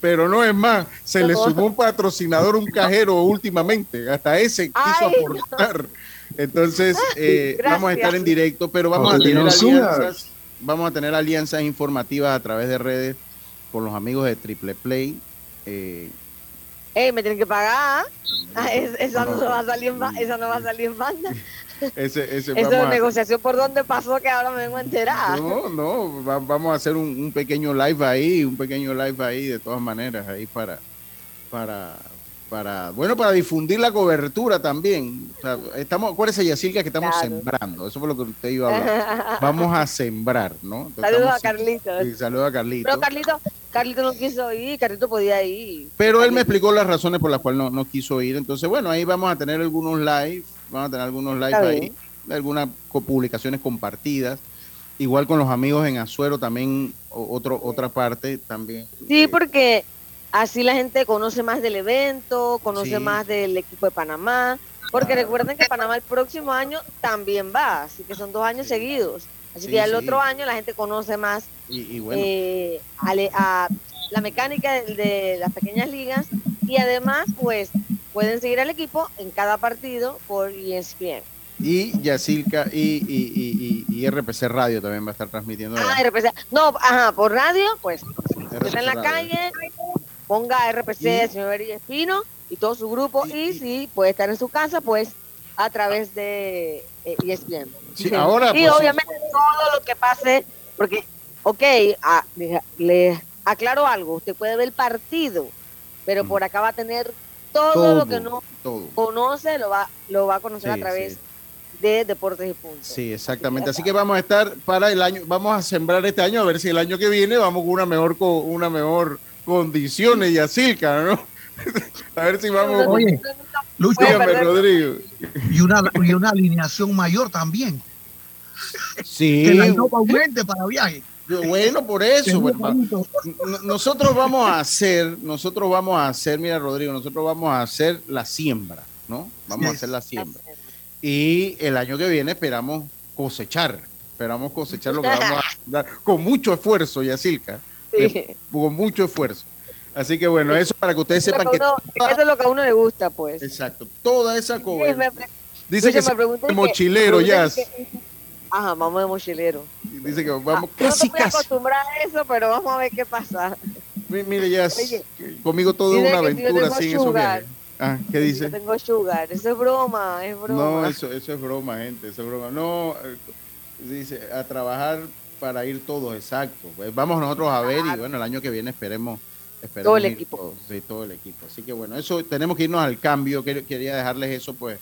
pero no es más, se le sumó un patrocinador, un cajero últimamente, hasta ese quiso Ay, aportar. Entonces, [LAUGHS] eh, vamos a estar en directo, pero vamos a tener alianzas, vamos a tener alianzas informativas a través de redes con los amigos de Triple Play. eh, Ey, me tienen que pagar. Ah, es- esa, no No. va a salir en esa no va a salir en banda. [LAUGHS] ese, ese, Esa a- negociación por dónde pasó que ahora me vengo a enterar. No, no, va- vamos a hacer un, un pequeño live ahí, un pequeño live ahí de todas maneras, ahí para, para, para, bueno, para difundir la cobertura también. O sea, estamos, acuérdese, Yacirca, que estamos Claro. sembrando, eso fue lo que usted iba a hablar. [LAUGHS] Vamos a sembrar, ¿no? Saludos a Carlitos. Sí, saludos a Carlito. Pero Carlito, Carlito no quiso ir, Carlito podía ir. Pero él me explicó las razones por las cuales no, no quiso ir. Entonces, bueno, ahí vamos a tener algunos live, vamos a tener algunos live ahí, algunas publicaciones compartidas. Igual con los amigos en Azuero también, otro, otra parte también. Sí, porque así la gente conoce más del evento, conoce Sí. más del equipo de Panamá. Porque recuerden que Panamá el próximo año también va, así que son dos años seguidos. Así Sí, que ya el sí. otro año la gente conoce más Y, y bueno, eh, ale- a la mecánica de, de las pequeñas ligas y además pues pueden seguir al equipo en cada partido por ESPN. y Yacirca y, y, y, y, y RPC Radio también va a estar transmitiendo. Ah. RPC. No, ajá, por radio, pues RPC está en la Radio. calle, ponga RPC, Y- señor Espino y todo su grupo y, si puede estar en su casa, pues a través de eh, ESPN. Sí, ahora, y pues, obviamente todo lo que pase, porque, ok, ah, le, le aclaro algo, usted puede ver el partido, pero por acá va a tener todo, Todo, lo que no todo. conoce, lo va, lo va a conocer Sí, a través sí. de Deportes y Puntos. Sí, exactamente. Así que vamos a estar para el año, vamos a sembrar este año a ver si el año que viene vamos con una mejor co- una mejor condiciones Yacirca, ¿no? [LAUGHS] a ver si vamos. Oye, Lucho, Dígame, Rodrigo. y una, y una alineación mayor también. Sí. Que la Innova aumente para viaje. Bueno, por eso. Bueno, nosotros vamos a hacer, nosotros vamos a hacer, mira Rodrigo, nosotros vamos a hacer la siembra, ¿no? Vamos a hacer la siembra. Y el año que viene esperamos cosechar, esperamos cosechar lo que vamos a dar con mucho esfuerzo, Yacilca, Sí. eh, con mucho esfuerzo. Así que bueno, eso para que ustedes sepan que... eso es lo que a uno le gusta, pues. Exacto, toda esa Sí, cobertura. Dice que mochilero, ya. Ajá, vamos de mochilero. Dice que vamos Yo no casi, estoy casi. acostumbrada a eso, pero vamos a ver qué pasa. Mi- Mire, ya Oye, conmigo todo es una si aventura esos viajes. Ah, ¿qué Yo dice? tengo sugar. Eso es broma, es broma. No, eso, eso es broma, gente, eso es broma. No, eh, dice, a trabajar para ir todos, exacto. Pues vamos nosotros a ver y bueno, el año que viene esperemos. esperemos Todo el equipo. todos, sí, todo el equipo. Así que bueno, eso tenemos que irnos al cambio. Quer- Quería dejarles eso, pues,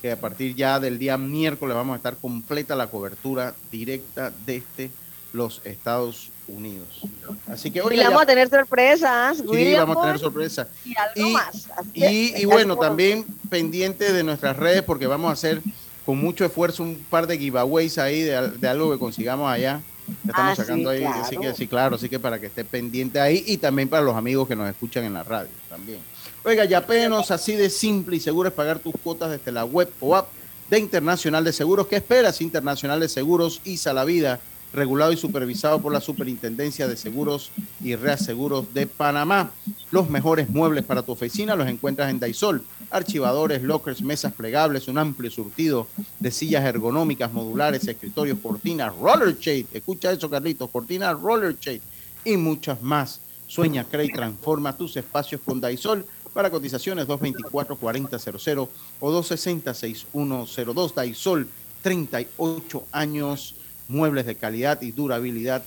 que a partir ya del día miércoles vamos a estar completa la cobertura directa desde los Estados Unidos. Así que y oiga, le vamos ya- a tener sorpresas. sí, William vamos a tener Bond sorpresa. Y algo Y- más. Así Y, y bueno, también pendiente de nuestras redes porque vamos a hacer con mucho esfuerzo un par de giveaways ahí de, al- de algo que consigamos allá. Estamos Ah, sacando sí, ahí, así claro. que sí, claro, así que para que esté pendiente ahí y también para los amigos que nos escuchan en la radio también. Oiga, ya apenas así de simple y seguro es pagar tus cuotas desde la web o app de Internacional de Seguros. ¿Qué esperas? Internacional de Seguros, ISA la vida, regulado y supervisado por la Superintendencia de Seguros y Reaseguros de Panamá. Los mejores muebles para tu oficina los encuentras en Daisol. Archivadores, lockers, mesas plegables, un amplio surtido de sillas ergonómicas, modulares, escritorios, cortinas, roller shade. Escucha eso, Carlitos, cortinas, roller shade y muchas más. Sueña, crea y transforma tus espacios con Daisol. Para cotizaciones 224-4000 o 260-6102. Daisol, 38 años, muebles de calidad y durabilidad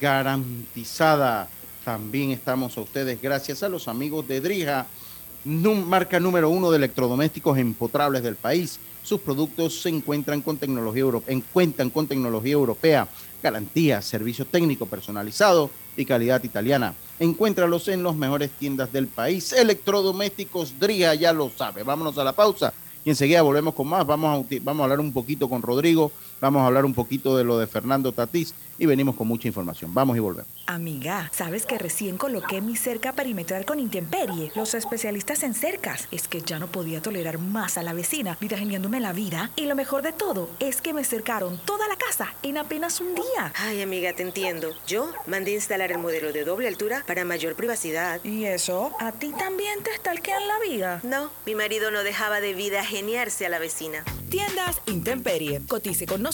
garantizada. También estamos a ustedes gracias a los amigos de Drija, marca número uno de electrodomésticos empotrables del país. Sus productos se encuentran con tecnología europea, cuentan con tecnología europea, garantía, servicio técnico personalizado y calidad italiana. Encuéntralos en las mejores tiendas del país. Electrodomésticos Drija, ya lo sabe. Vámonos a la pausa y enseguida volvemos con más. Vamos a, vamos a hablar un poquito con Rodrigo, vamos a hablar un poquito de lo de Fernando Tatís y venimos con mucha información. Vamos y volvemos. Amiga, ¿sabes que recién coloqué mi cerca perimetral con Intemperie? Los especialistas en cercas. Es que ya no podía tolerar más a la vecina, vitaginándome la vida. Y lo mejor de todo es que me cercaron toda la casa en apenas un día. Ay, amiga, te entiendo. Yo mandé instalar el modelo de doble altura para mayor privacidad. ¿Y eso? ¿A ti también te stalkean la vida? No, mi marido no dejaba de vida geniarse a la vecina. Tiendas Intemperie. Cotice con nosotros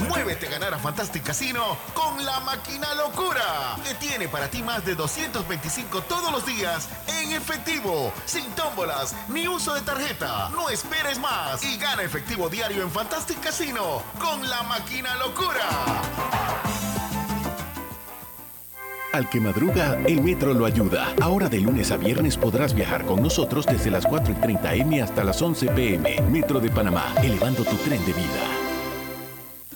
Muévete a ganar a Fantastic Casino con la máquina locura, que tiene para ti más de 225 todos los días en efectivo, sin tómbolas ni uso de tarjeta. No esperes más y gana efectivo diario en Fantastic Casino con la máquina locura. Al que madruga, el metro lo ayuda. Ahora de lunes a viernes podrás viajar con nosotros desde las 4 y 30 M hasta las 11 PM. Metro de Panamá, elevando tu tren de vida.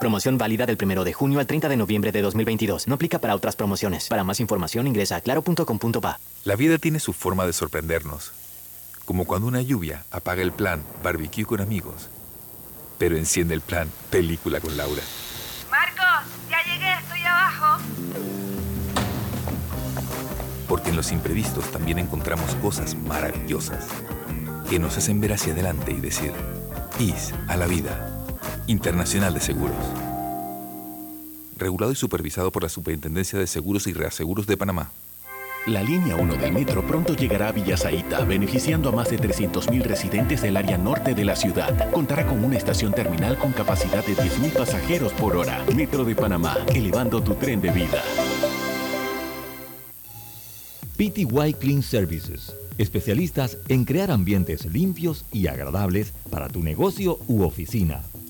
Promoción válida del 1 de junio al 30 de noviembre de 2022. No aplica para otras promociones. Para más información ingresa a claro.com.pa. La vida tiene su forma de sorprendernos. Como cuando una lluvia apaga el plan barbecue con amigos, pero enciende el plan película con Laura. Marcos, ya llegué, estoy abajo. Porque en los imprevistos también encontramos cosas maravillosas que nos hacen ver hacia adelante y decir, IS a la vida. Internacional de Seguros. Regulado y supervisado por la Superintendencia de Seguros y Reaseguros de Panamá. La línea 1 del metro pronto llegará a Villasaita, beneficiando a más de 300.000 residentes del área norte de la ciudad. Contará con una estación terminal con capacidad de 10.000 pasajeros por hora. Metro de Panamá, elevando tu tren de vida. PTY Clean Services, especialistas en crear ambientes limpios y agradables para tu negocio u oficina.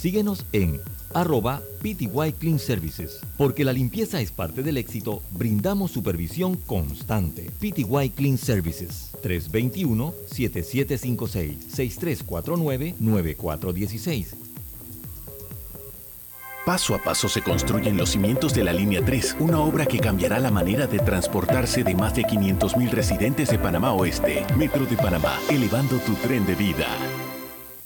Síguenos en arroba PTY Clean Services. Porque la limpieza es parte del éxito, brindamos supervisión constante. PTY Clean Services 321-7756-6349-9416. Paso a paso se construyen los cimientos de la Línea 3, una obra que cambiará la manera de transportarse de más de 500.000 residentes de Panamá Oeste. Metro de Panamá, elevando tu tren de vida.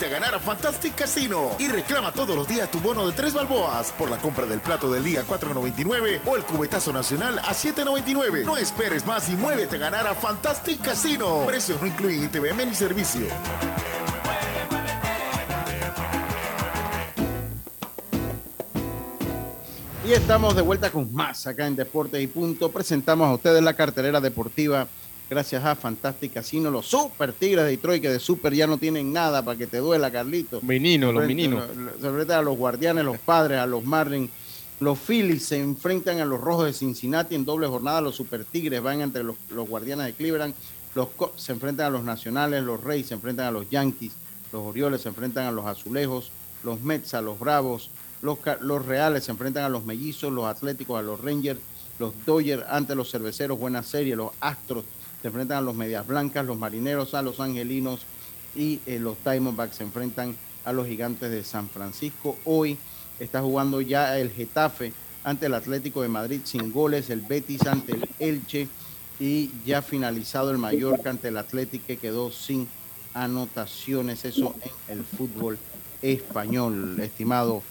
A ganar a Fantastic Casino y reclama todos los días tu bono de tres balboas por la compra del plato del día 4.99 o el cubetazo nacional a 7.99. No esperes más y muévete a ganar a Fantastic Casino. Precios no incluyen ITVM ni servicio. Y estamos de vuelta con más acá en Deportes y Punto. Presentamos a ustedes la cartelera deportiva gracias a Fantastic Casino, los Super Tigres de Detroit, que de Super ya no tienen nada para que te duela, Carlito. Menino, los meninos. Se enfrentan a los Guardianes, los Padres, a los Marlins. Los Phillies se enfrentan a los Rojos de Cincinnati en doble jornada. Los Super Tigres van entre los, los Guardianes de Cleveland. Los Cubs se enfrentan a los Nacionales. Los Reyes se enfrentan a los Yankees. Los Orioles se enfrentan a los Azulejos. Los Mets a los Bravos. Los, los Reales se enfrentan a los Mellizos. Los Atléticos a los Rangers. Los Dodgers ante los Cerveceros. Buena serie. Los Astros se enfrentan a los Medias Blancas, los Marineros a los Angelinos y eh, los Diamondbacks se enfrentan a los Gigantes de San Francisco. Hoy está jugando ya el Getafe ante el Atlético de Madrid sin goles, el Betis ante el Elche y ya finalizado el Mallorca ante el Atlético que quedó sin anotaciones. Eso en el fútbol español, estimado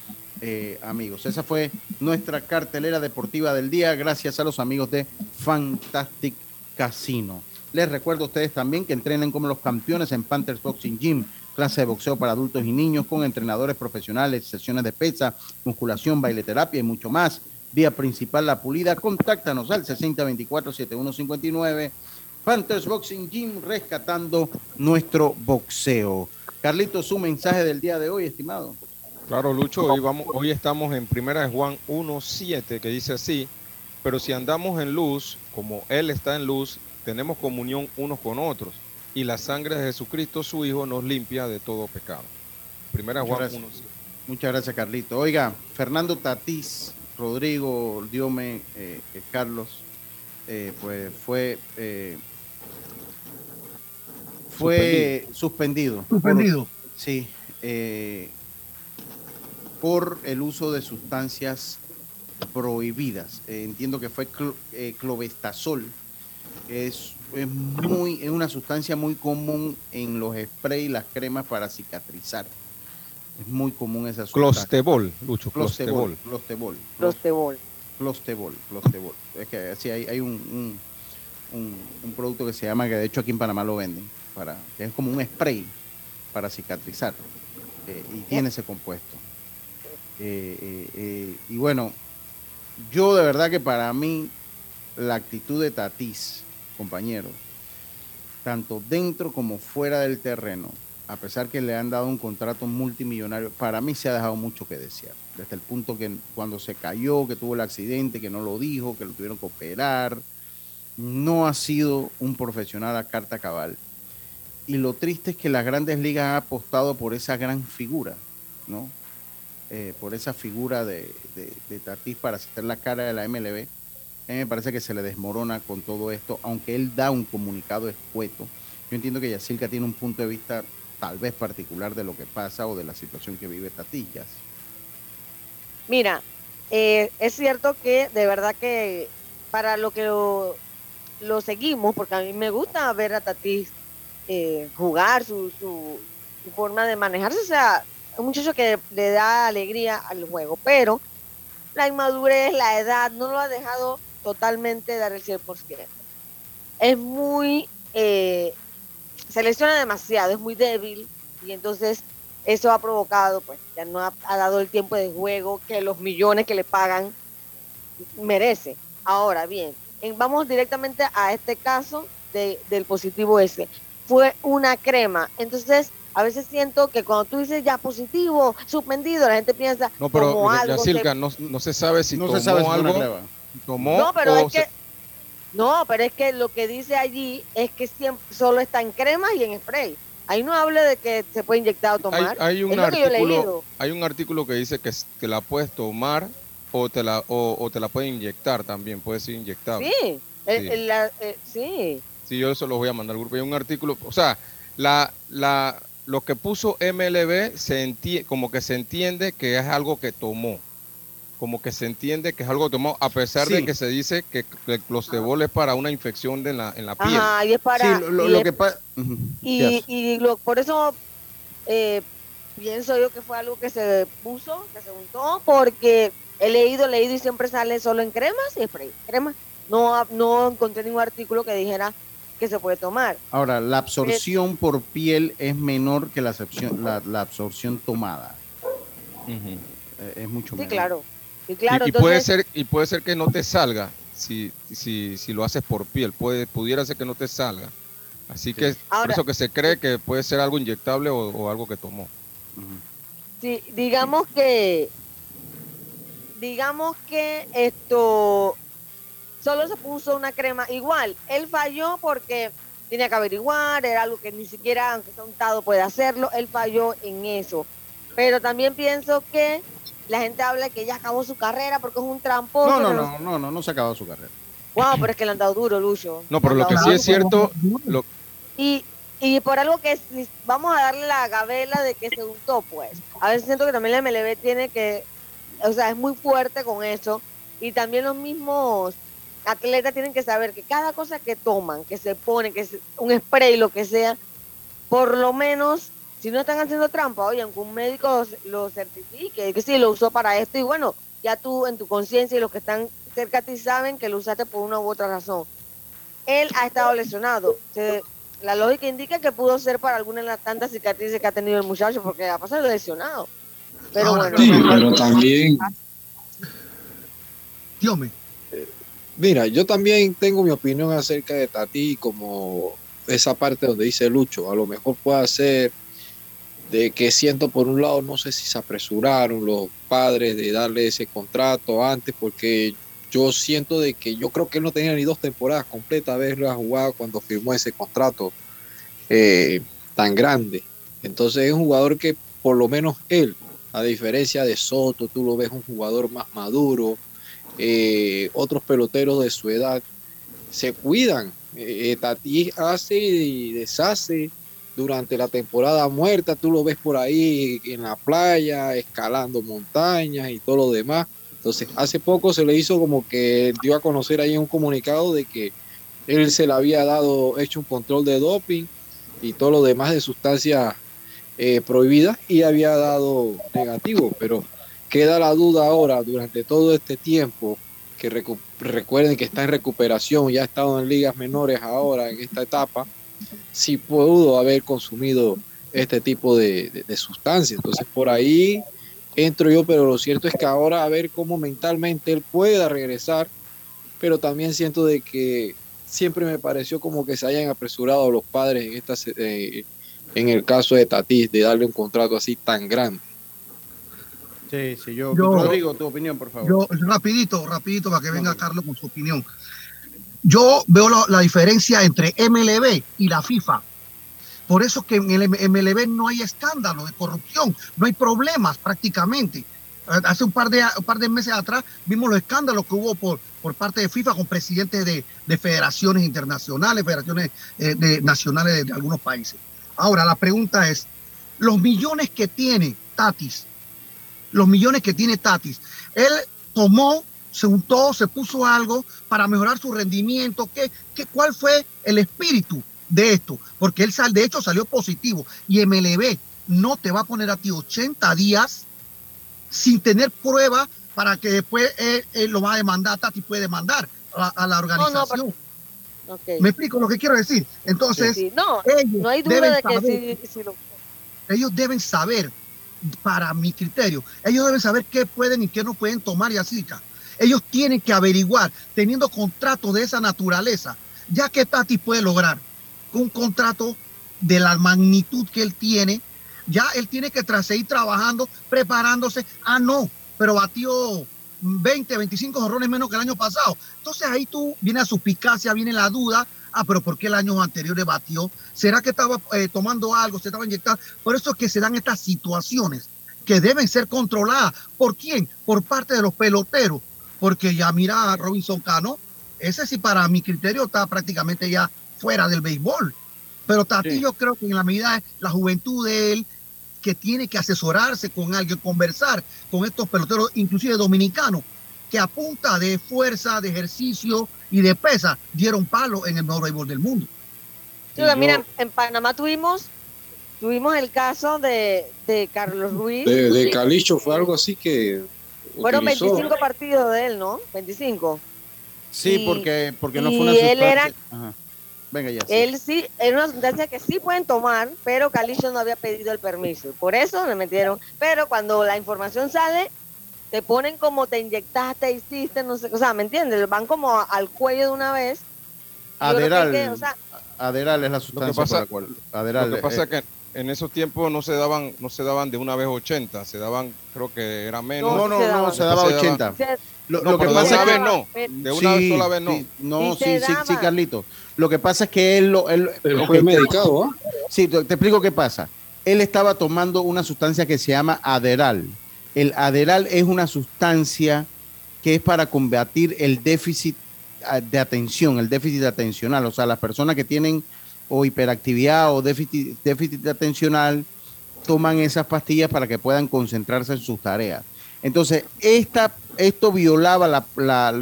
eh, amigos. Esa fue nuestra cartelera deportiva del día, gracias a los amigos de Fantastic Casino. Les recuerdo a ustedes también que entrenen como los campeones en Panthers Boxing Gym, clase de boxeo para adultos y niños con entrenadores profesionales, sesiones de pesa, musculación, baile terapia y mucho más. vía principal La Pulida. Contáctanos al 6024-7159. Panthers Boxing Gym rescatando nuestro boxeo. Carlitos, su mensaje del día de hoy, estimado. Claro, Lucho, hoy, vamos, hoy estamos en Primera de Juan 1.7 que dice así, pero si andamos en luz, como Él está en luz, tenemos comunión unos con otros, y la sangre de Jesucristo, su Hijo, nos limpia de todo pecado. Primera de Muchas Juan gracias. 1.7. Muchas gracias, Carlito. Oiga, Fernando Tatís, Rodrigo, Diome, eh, eh, Carlos, eh, pues fue eh, fue suspendido. Suspendido. Por- sí, eh, por el uso de sustancias prohibidas. Eh, entiendo que fue clo- eh, clobestazol. que Es, es muy, es una sustancia muy común en los sprays y las cremas para cicatrizar. Es muy común esa sustancia. Clostebol, Lucho, Clostebol. Clostebol. Clostebol. Clostebol. Clostebol. Clostebol. Es que sí, hay, hay un, un, un- un producto que se llama, que de hecho aquí en Panamá lo venden, para, que es como un spray para cicatrizar. eh, y tiene ese compuesto. Eh, eh, eh, y bueno, yo de verdad que para mí la actitud de Tatís, compañero, tanto dentro como fuera del terreno, a pesar que le han dado un contrato multimillonario, para mí se ha dejado mucho que desear. Desde el punto que cuando se cayó, que tuvo el accidente, que no lo dijo, que lo tuvieron que operar, no ha sido un profesional a carta cabal. Y lo triste es que las grandes ligas han apostado por esa gran figura, ¿no? Eh, por esa figura de, de, de para hacer la cara de la MLB. A mí me parece que se le desmorona con todo esto, aunque él da un comunicado escueto. Yo entiendo que Yacirca tiene un punto de vista tal vez particular de lo que pasa o de la situación que vive Tatillas. Mira, eh, es cierto que de verdad que para lo que lo, lo seguimos, porque a mí me gusta ver a Tatis eh, jugar, su, su, su forma de manejarse, o sea, un muchacho que le da alegría al juego, pero la inmadurez, la edad, no lo ha dejado totalmente dar el 100%. Es muy, eh, se lesiona demasiado, es muy débil y entonces eso ha provocado, pues ya no ha, dado el tiempo de juego que los millones que le pagan merece. Ahora bien, en- vamos directamente a este caso de- del positivo ese. Fue una crema. Entonces, a veces siento que cuando tú dices ya positivo, suspendido, la gente piensa No, pero como algo. se- no, no se sabe si No tomó se sabe si una algo. Tomó No, pero es se- que no, pero es que lo que dice allí es que siempre solo está en crema y en spray. Ahí no habla de que se puede inyectar o tomar. hay un artículo, hay un artículo que dice que, que la puedes tomar o te la o, o te la pueden inyectar también, puede ser inyectable. Sí, el- Sí. el- la- eh, sí. Sí, yo eso lo voy a mandar al grupo. Hay un artículo, o sea, la, la, lo que puso MLB se enti- como que se entiende que es algo que tomó. Como que se entiende que es algo que tomó, a pesar de que se dice que, que el clostebol es para una infección de la, en la piel. Ajá, y es para. Sí, lo, lo- y lo es- que y, y lo- por eso eh, pienso yo que fue algo que se puso, que se untó, porque he leído, leído y siempre sale solo en cremas y spray. Cremas. No, no encontré ningún artículo que dijera que se puede tomar. Ahora, la absorción por piel es menor que la absorción, la, la absorción tomada. Eh, es mucho Sí, menor. claro. Sí, claro. y, y puede ser y puede ser que no te salga si, si, si lo haces por piel puede pudiera ser que no te salga así que por Ahora- eso que se cree que puede ser algo inyectable o, o algo que tomó Sí, digamos que, digamos que esto solo se puso una crema igual. Él falló porque tenía que averiguar, era algo que ni siquiera, aunque sea untado, puede hacerlo. Él falló en eso. Pero también pienso que la gente habla que ya acabó su carrera porque es un tramposo. No, no, que no, no, no, no se ha acabado su carrera. Wow, pero es que le han dado duro, Lucho. no pero lo que sí es cierto lo, Y, y por algo que vamos a darle la gabela de que se untó, pues. A veces siento que también la MLB tiene que, o sea, es muy fuerte con eso. Y también los mismos atletas tienen que saber que cada cosa que toman, que se ponen, que es un spray, lo que sea, por lo menos, si no están haciendo trampa, oye, aunque un médico lo certifique, que sí, lo usó para esto, y bueno, ya tú en tu conciencia y los que están cerca de ti saben que lo usaste por una u otra razón él ha estado lesionado. Se- la lógica indica que pudo ser para alguna de las tantas cicatrices que ha tenido el muchacho, porque ha pasado lesionado. Pero bueno, Sí, pero también, Dios Mira, yo también tengo mi opinión acerca de Tati como esa parte donde dice Lucho. A lo mejor puede ser de que siento por un lado, no sé si se apresuraron los padres de darle ese contrato antes, porque yo siento de que yo creo que él no tenía ni dos temporadas completas haberla jugado cuando firmó ese contrato eh, tan grande. Entonces es un jugador que por lo menos él, a diferencia de Soto, tú lo ves un jugador más maduro, eh, otros peloteros de su edad se cuidan. Eh, Tati hace y deshace durante la temporada muerta, tú lo ves por ahí en la playa, escalando montañas y todo lo demás. Entonces, hace poco se le hizo como que dio a conocer ahí un comunicado de que él se le había dado, hecho un control de doping y todo lo demás de sustancias eh, prohibidas y había dado negativo, pero queda la duda ahora durante todo este tiempo que recuerden que está en recuperación, ya ha estado en ligas menores ahora en esta etapa, si pudo haber consumido este tipo de, sustancias. Entonces por ahí entro yo, pero lo cierto es que ahora a ver cómo mentalmente él pueda regresar, pero también siento de que siempre me pareció como que se hayan apresurado los padres en, esta, eh, en el caso de Tatis, de darle un contrato así tan grande. Sí, sí, yo, Rodrigo, tu opinión, por favor. Yo, rapidito, rapidito, para que venga Carlos con su opinión. Yo veo la, diferencia entre MLB y la FIFA. Por eso que en el MLB no hay escándalo de corrupción, no hay problemas prácticamente. Hace un par de, un par de meses atrás vimos los escándalos que hubo por, por parte de FIFA con presidentes de, de federaciones internacionales, federaciones eh, de, nacionales de, algunos países. Ahora, la pregunta es, los millones que tiene Tatis, los millones que tiene Tatis, él tomó se untó, se puso algo para mejorar su rendimiento. ¿Qué, qué, cuál fue el espíritu de esto? Porque él sal, de hecho salió positivo y MLB no te va a poner a ti 80 días sin tener prueba para que después él, lo va a demandar, Tati puede demandar a, la organización. Me explico lo que quiero decir. Entonces, No, no hay duda de que sí, lo... ellos deben saber, para mi criterio, ellos deben saber qué pueden y qué no pueden tomar y así. Ellos tienen que averiguar, teniendo contratos de esa naturaleza, ya que Tati puede lograr un contrato de la magnitud que él tiene, ya él tiene que seguir trabajando, preparándose. Ah, no, pero batió 20, 25 jorrones menos que el año pasado. Entonces ahí tú viene la suspicacia, viene la duda. Ah, pero ¿por qué el año anterior batió? ¿Será que estaba eh, tomando algo? ¿Se estaba inyectando? Por eso es que se dan estas situaciones que deben ser controladas. ¿Por quién? Por parte de los peloteros porque ya mira a Robinson Cano, ese sí para mi criterio está prácticamente ya fuera del béisbol. Pero Tati yo creo que en la medida de la juventud de él, que tiene que asesorarse con alguien, conversar con estos peloteros, inclusive dominicanos, que a punta de fuerza, de ejercicio y de pesa dieron palo en el mejor béisbol del mundo. mira, en Panamá tuvimos tuvimos el caso de, Carlos Ruiz. De, de Calicho fue algo así que fueron 25 partidos de él, ¿no? 25. Sí, porque, porque no fue una él era, Venga ya. Él sí, era una sustancia que sí pueden tomar, pero Calicho no había pedido el permiso. Por eso le metieron. Pero cuando la información sale, te ponen como te inyectaste, hiciste, no sé, o sea, ¿me entiendes? Van como al cuello de una vez. Aderal. Aderal es la sustancia lo que pasa, por Aderal, lo que pasa es que en esos tiempos no se daban no se daban de una vez 80, se daban creo que era menos. No, no, no, se daba 80. Lo, que pasa es que no, de una sola vez no. no, sí, sí, sí, Carlito. Lo que pasa es que él lo él, fue medicado, ¿ah? Sí, te, explico qué pasa. Él estaba tomando una sustancia que se llama Aderal. El Aderal es una sustancia que es para combatir el déficit ah, de atención, el déficit atencional, o sea, las personas que tienen o hiperactividad o déficit, déficit atencional toman esas pastillas para que puedan concentrarse en sus tareas. Entonces, esta, esto violaba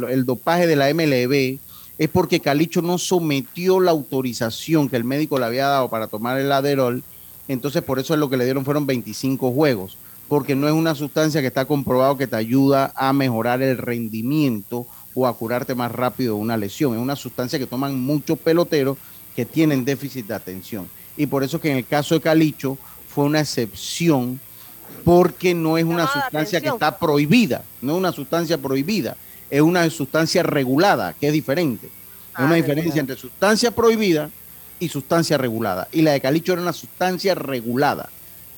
el dopaje de la MLB, es porque Calicho no sometió la autorización que el médico le había dado para tomar el Aderol, entonces por eso es lo que le dieron fueron 25 juegos, porque no es una sustancia que está comprobado que te ayuda a mejorar el rendimiento o a curarte más rápido una lesión, es una sustancia que toman muchos peloteros que tienen déficit de atención. Y por eso que en el caso de Calicho fue una excepción porque no es una sustancia que está prohibida, no es una sustancia prohibida. es una sustancia regulada, que es diferente. Es una Ah, diferencia entre sustancia prohibida y sustancia regulada. Y la de calicho era una sustancia regulada,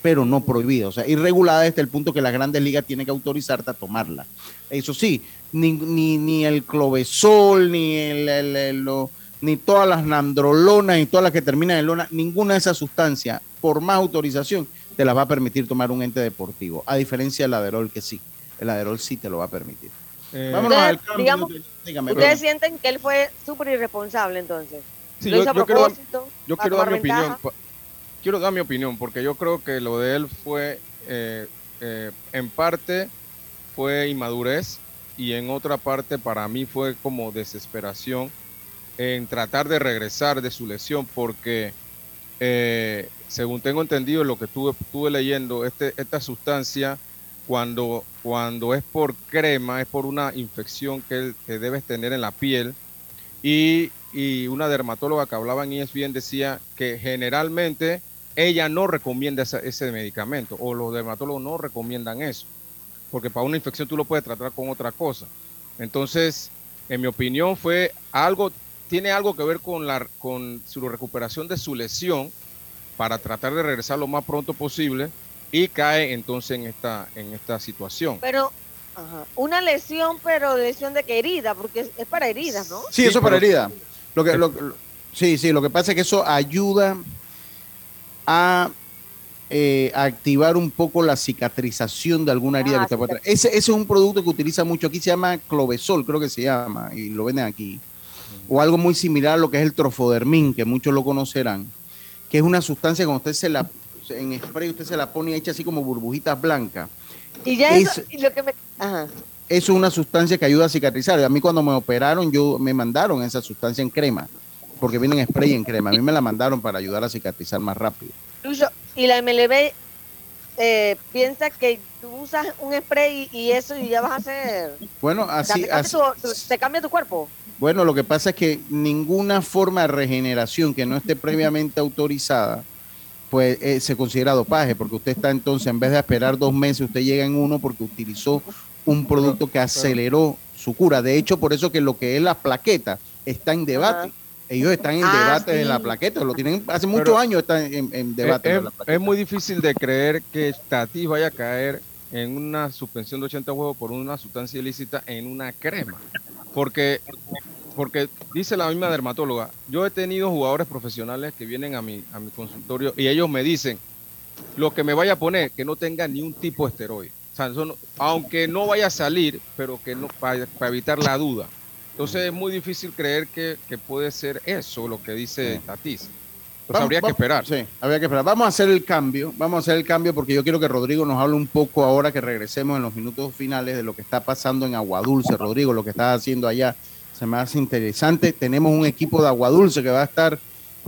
pero no prohibida. O sea, irregulada desde el punto que las grandes ligas tienen que autorizarte a tomarla. Eso sí, ni, ni, ni el clovesol, ni el, el- el- lo- ni todas las nandrolonas, ni todas las que terminan en lona, ninguna de esas sustancias, por más autorización, te las va a permitir tomar un ente deportivo. A diferencia del aderol, que sí. El aderol sí te lo va a permitir. Eh, Vámonos al Ustedes, cambio. digamos, Dígame, ustedes perdón. sienten que él fue súper irresponsable entonces. Sí, Lo yo, hizo a yo quiero, yo quiero dar mi opinión. Quiero dar mi opinión porque yo creo que lo de él fue, eh, eh, en parte, fue inmadurez y en otra parte para mí fue como desesperación en tratar de regresar de su lesión porque, eh, según tengo entendido, lo que estuve, estuve leyendo, este, esta sustancia cuando, cuando es por crema, es por una infección que, que debes tener en la piel. Y, una dermatóloga que hablaba en ESPN decía que generalmente ella no recomienda esa- ese medicamento o los dermatólogos no recomiendan eso, porque para una infección tú lo puedes tratar con otra cosa. Entonces, en mi opinión, fue algo, tiene algo que ver con, la, con su recuperación de su lesión para tratar de regresar lo más pronto posible y cae entonces en esta, en esta situación. Pero, ajá, una lesión, pero lesión de que herida, porque es, es para heridas, ¿no? Sí, eso para herida. Lo que, lo- lo- sí, sí, lo que pasa es que eso ayuda a, eh, activar un poco la cicatrización de alguna herida Ah, que usted pueda tener. Ese, ese es un producto que utiliza mucho aquí, se llama clovesol, creo que se llama, y lo venden aquí. O algo muy similar a lo que es el trofodermín, que muchos lo conocerán, que es una sustancia cuando usted se la, en spray usted se la pone hecha así como burbujitas blancas. Y ya Es- eso, y lo que me... Ajá. Eso es una sustancia que ayuda a cicatrizar. A mí cuando me operaron, yo me mandaron esa sustancia en crema, porque viene en spray en crema. A mí me la mandaron para ayudar a cicatrizar más rápido. Lucho, y la MLB eh, piensa que tú usas un spray y, y eso y ya vas a hacer... Bueno, o sea, así, te, cambia así- tu, tu- te cambia tu cuerpo. bueno, lo que pasa es que ninguna forma de regeneración que no esté previamente autorizada, pues eh, se considera dopaje, porque usted está entonces, en vez de esperar dos meses, usted llega en uno porque utilizó un producto que aceleró su cura. De hecho, por eso que lo que es la plaqueta está en debate. Ellos están en Ah, debate de sí. la plaqueta, lo tienen hace muchos Pero- años están en, en debate. Es, de la es- es muy difícil de creer que Tatis vaya a caer en una suspensión de 80 juegos por una sustancia ilícita en una crema. Porque, porque dice la misma dermatóloga, yo he tenido jugadores profesionales que vienen a mi, a mi consultorio y ellos me dicen, lo que me vaya a poner, que no tenga ni un tipo de esteroide. O sea, eso no- aunque no vaya a salir, pero que no para, para evitar la duda. Entonces es muy difícil creer que, que puede ser eso lo que dice. Entonces Vamos- habría que esperar. Sí, habría que esperar. Vamos a hacer el cambio, vamos a hacer el cambio porque yo quiero que Rodrigo nos hable un poco ahora que regresemos en los minutos finales de lo que está pasando en Agua Dulce. Rodrigo, lo que estás haciendo allá se me hace interesante. Tenemos un equipo de Agua Dulce que va a estar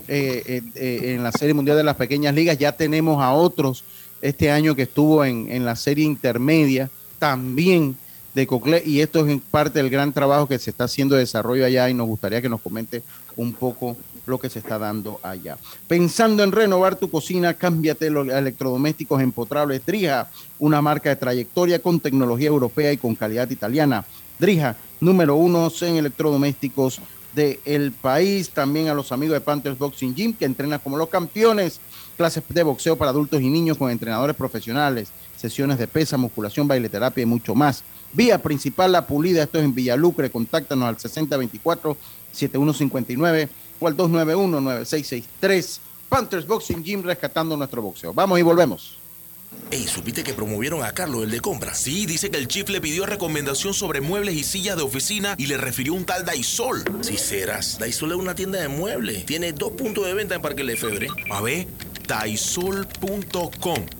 eh, eh, eh, en la Serie Mundial de las Pequeñas Ligas. Ya tenemos a otros este año que estuvo en, en la serie intermedia, también de Coclé, y esto es parte del gran trabajo que se está haciendo de desarrollo allá y nos gustaría que nos comente un poco lo que se está dando allá. Pensando en renovar tu cocina, cámbiate los electrodomésticos empotrables Drija, una marca de trayectoria con tecnología europea y con calidad italiana. Drija, número uno en electrodomésticos del país. También a los amigos de Panthers Boxing Gym que entrenan como los campeones. Clases de boxeo para adultos y niños con entrenadores profesionales. Sesiones de pesa, musculación, baileterapia y mucho más. Vía principal La Pulida, esto es en Villalucre. Contáctanos al 6024-7159 o al 291-9663. Panthers Boxing Gym rescatando nuestro boxeo. Vamos y volvemos. Ey, ¿supiste que promovieron a Carlos, el de compras? Sí, dice que el chief le pidió recomendación sobre muebles y sillas de oficina y le refirió un tal Daisol. Si serás, Daisol es una tienda de muebles. Tiene dos puntos de venta en Parque Lefebvre. A ver, daisol.com.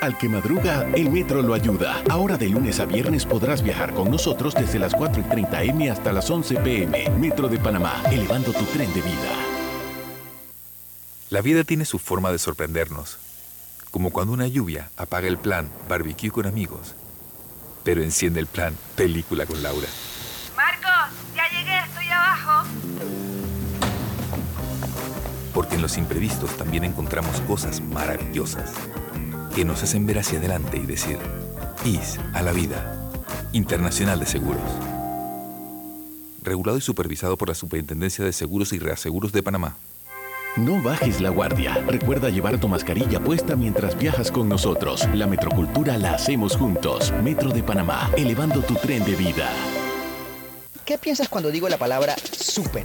Al que madruga, el metro lo ayuda. Ahora de lunes a viernes podrás viajar con nosotros desde las 4 y 30 M hasta las 11 PM. Metro de Panamá, elevando tu tren de vida. La vida tiene su forma de sorprendernos, Como cuando una lluvia apaga el plan barbecue con amigos, pero enciende el plan película con Laura. Marcos, ya llegué, estoy abajo. Porque en los imprevistos también encontramos cosas maravillosas que nos hacen ver hacia adelante y decir, IS a la vida. Internacional de Seguros. Regulado y supervisado por la Superintendencia de Seguros y Reaseguros de Panamá. No bajes la guardia. Recuerda llevar tu mascarilla puesta mientras viajas con nosotros. La metrocultura la hacemos juntos. Metro de Panamá, elevando tu tren de vida. ¿Qué piensas cuando digo la palabra super?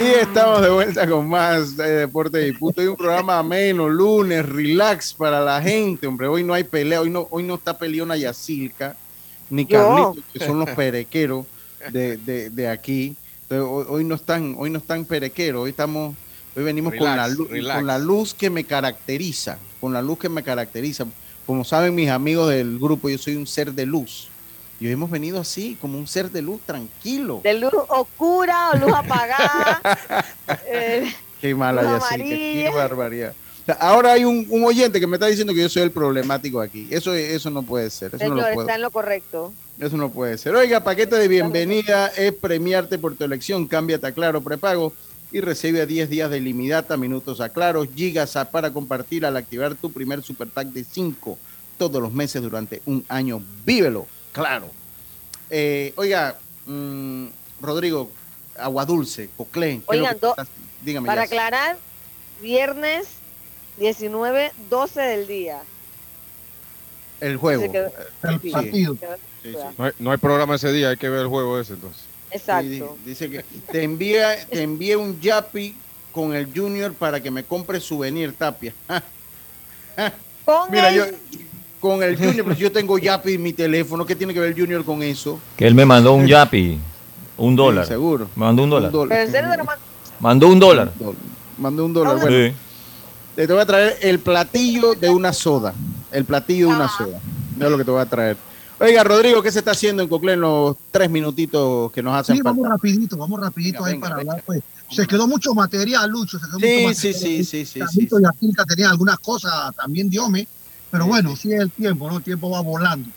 Y estamos de vuelta con más de Deporte y Punto. Y un programa ameno, lunes, relax para la gente, hombre. Hoy no hay pelea, hoy no, hoy no está peleona Yacilca, ni Carlitos, que son los perequeros de, de, de aquí. Entonces, hoy, hoy no están, hoy no están perequeros, hoy estamos, hoy venimos con, la luz, relax. con la luz que me caracteriza, con la luz que me caracteriza. Como saben mis amigos del grupo, yo soy un ser de luz. Y hoy hemos venido así, como un ser de luz, tranquilo. De luz oscura o luz apagada. [LAUGHS] eh, Qué mala Luz Yacirca, qué amarilla. barbaridad. O sea, ahora hay un, un oyente que me está diciendo que yo soy el problemático aquí. Eso, eso no puede ser. Eso no, señor, lo puedo- está en lo correcto. eso no puede ser. Oiga, paquete de bienvenida es premiarte por tu elección. Cámbiate a Claro Prepago y recibe 10 días de ilimitada, minutos a Claro, gigas a- para compartir al activar tu primer super pack de 5 todos los meses durante un año. Vívelo, claro. Eh, oiga, mm, Rodrigo, Agua Dulce, Coclén. ¿qué es lo Oigan, que do- dígame. Para aclarar, viernes 19, 12 del día. El juego. El sí, partido. quedó- Sí, sí. No hay, no hay programa ese día, hay que ver el juego ese entonces. Exacto. Dice que te envía, te envía un yapi con el Junior para que me compre souvenir, Tapia. [LAUGHS] Con Mira, el- yo con el Junior, pero si yo tengo yapi en mi teléfono, ¿qué tiene que ver el Junior con eso? Que él me mandó un yapi, un dólar. seguro. Me mandó un dólar. Pero en serio te lo mando- Mandó un dólar. Mandó un dólar. Ah, Bueno, Sí. te voy a traer el platillo de una soda. El platillo de una soda. Es lo que te voy a traer. Oiga, Rodrigo, ¿qué se está haciendo en Coclé en los tres minutitos que nos hacen Sí, vamos falta? rapidito, vamos rapidito Venga, ahí venga, para venga. hablar. Pues. Se quedó mucho material, Lucho. Se quedó Sí, mucho sí, material. sí, sí, sí, sí, y Aquilca tenían algunas cosas, también Diome, pero bueno, sí es el tiempo, ¿no? El tiempo va volando.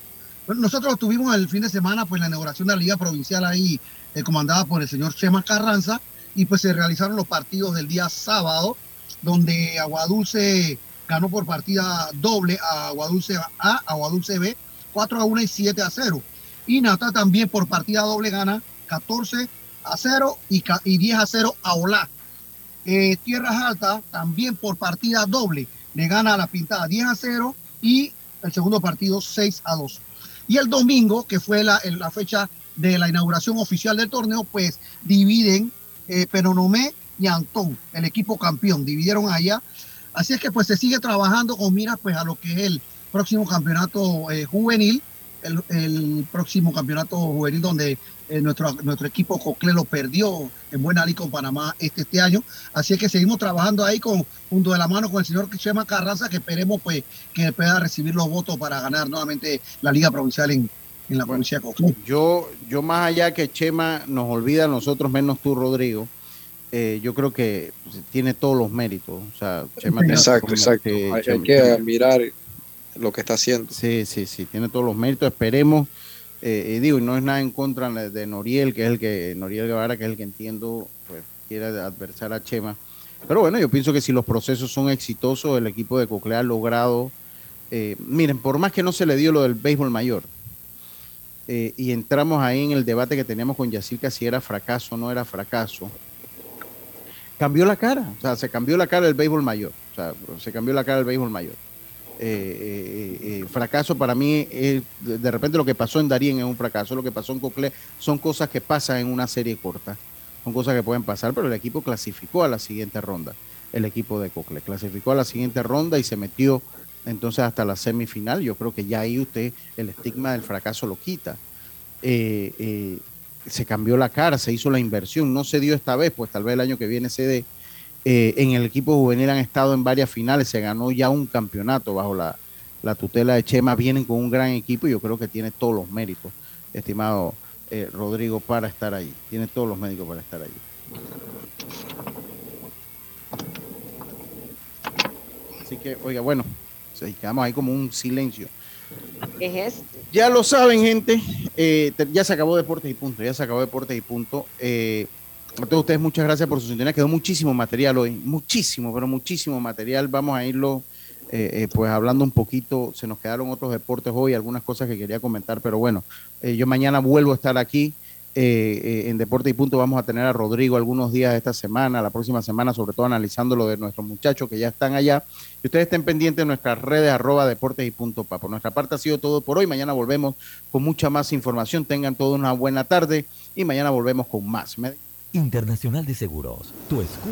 Bueno, nosotros tuvimos el fin de semana pues la inauguración de la Liga Provincial ahí, eh, comandada por el señor Chema Carranza, y pues se realizaron los partidos del día sábado, donde Aguadulce ganó por partida doble a Aguadulce A, Aguadulce B, 4 a 1 y 7 a 0. Y Nata también por partida doble gana 14 a 0 y, y 10 a 0 a Olá. Eh, Tierras Altas también por partida doble le gana a la pintada 10 a 0 y el segundo partido 6 a 2. Y el domingo, que fue la, la fecha de la inauguración oficial del torneo, pues dividen eh, Penonomé y Antón, el equipo campeón, dividieron allá. Así es que pues se sigue trabajando con miras pues a lo que es el próximo campeonato eh, juvenil, el, el próximo campeonato juvenil donde eh, nuestro, nuestro equipo Cocle lo perdió en Buena Liga con Panamá este, este año. Así es que seguimos trabajando ahí con, junto de la mano con el señor Chema Carranza, que esperemos pues que pueda recibir los votos para ganar nuevamente la Liga Provincial en, en la provincia de Cocle. Yo, yo más allá que Chema nos olvida a nosotros, menos tú, Rodrigo, eh, yo creo que pues, tiene todos los méritos. O sea, Chema tiene- Exacto, exacto. que- Hay, que admirar lo que está haciendo. Sí, sí, sí, tiene todos los méritos. Esperemos, eh, digo, y no es nada en contra de Noriel, que es el que, Noriel Guevara, que es el que entiendo, pues quiere adversar a Chema. Pero bueno, yo pienso que si los procesos son exitosos, el equipo de Coclea ha logrado, eh, miren, por más que no se le dio lo del béisbol mayor, eh, y entramos ahí en el debate que teníamos con Yacirca si era fracaso o no era fracaso, cambió la cara, o sea, se cambió la cara del béisbol mayor, o sea, se cambió la cara del béisbol mayor. Eh, eh, eh, fracaso para mí es de repente lo que pasó en Darien es un fracaso, lo que pasó en Cocle son cosas que pasan en una serie corta, son cosas que pueden pasar, pero el equipo clasificó a la siguiente ronda, el equipo de Cocle clasificó a la siguiente ronda y se metió entonces hasta la semifinal, yo creo que ya ahí usted el estigma del fracaso lo quita. Eh, eh, se cambió la cara, se hizo la inversión, no se dio esta vez, pues tal vez el año que viene se dé. Eh, en el equipo juvenil han estado en varias finales, se ganó ya un campeonato bajo la, la tutela de Chema, vienen con un gran equipo y yo creo que tiene todos los méritos, estimado eh, Rodrigo, para estar ahí. Tiene todos los méritos para estar ahí. Así que, oiga, bueno, se- quedamos ahí como un silencio. ¿Qué es esto? Ya lo saben, gente. eh, ya se acabó Deportes y Punto. Ya se acabó Deportes y Punto. Eh, a todos ustedes, muchas gracias por su sintonía. Quedó muchísimo material hoy. Muchísimo, pero muchísimo material. Vamos a irlo, eh, eh, pues, hablando un poquito. Se nos quedaron otros deportes hoy, algunas cosas que quería comentar, pero bueno, eh, yo mañana vuelvo a estar aquí. eh, en Deporte y Punto vamos a tener a Rodrigo algunos días de esta semana, la próxima semana, sobre todo analizando lo de nuestros muchachos que ya están allá. Y ustedes estén pendientes de nuestras redes arroba deportes y punto pa. Por nuestra parte ha sido todo por hoy. Mañana volvemos con mucha más información. Tengan todos una buena tarde y mañana volvemos con más. Internacional de Seguros, tu escudo.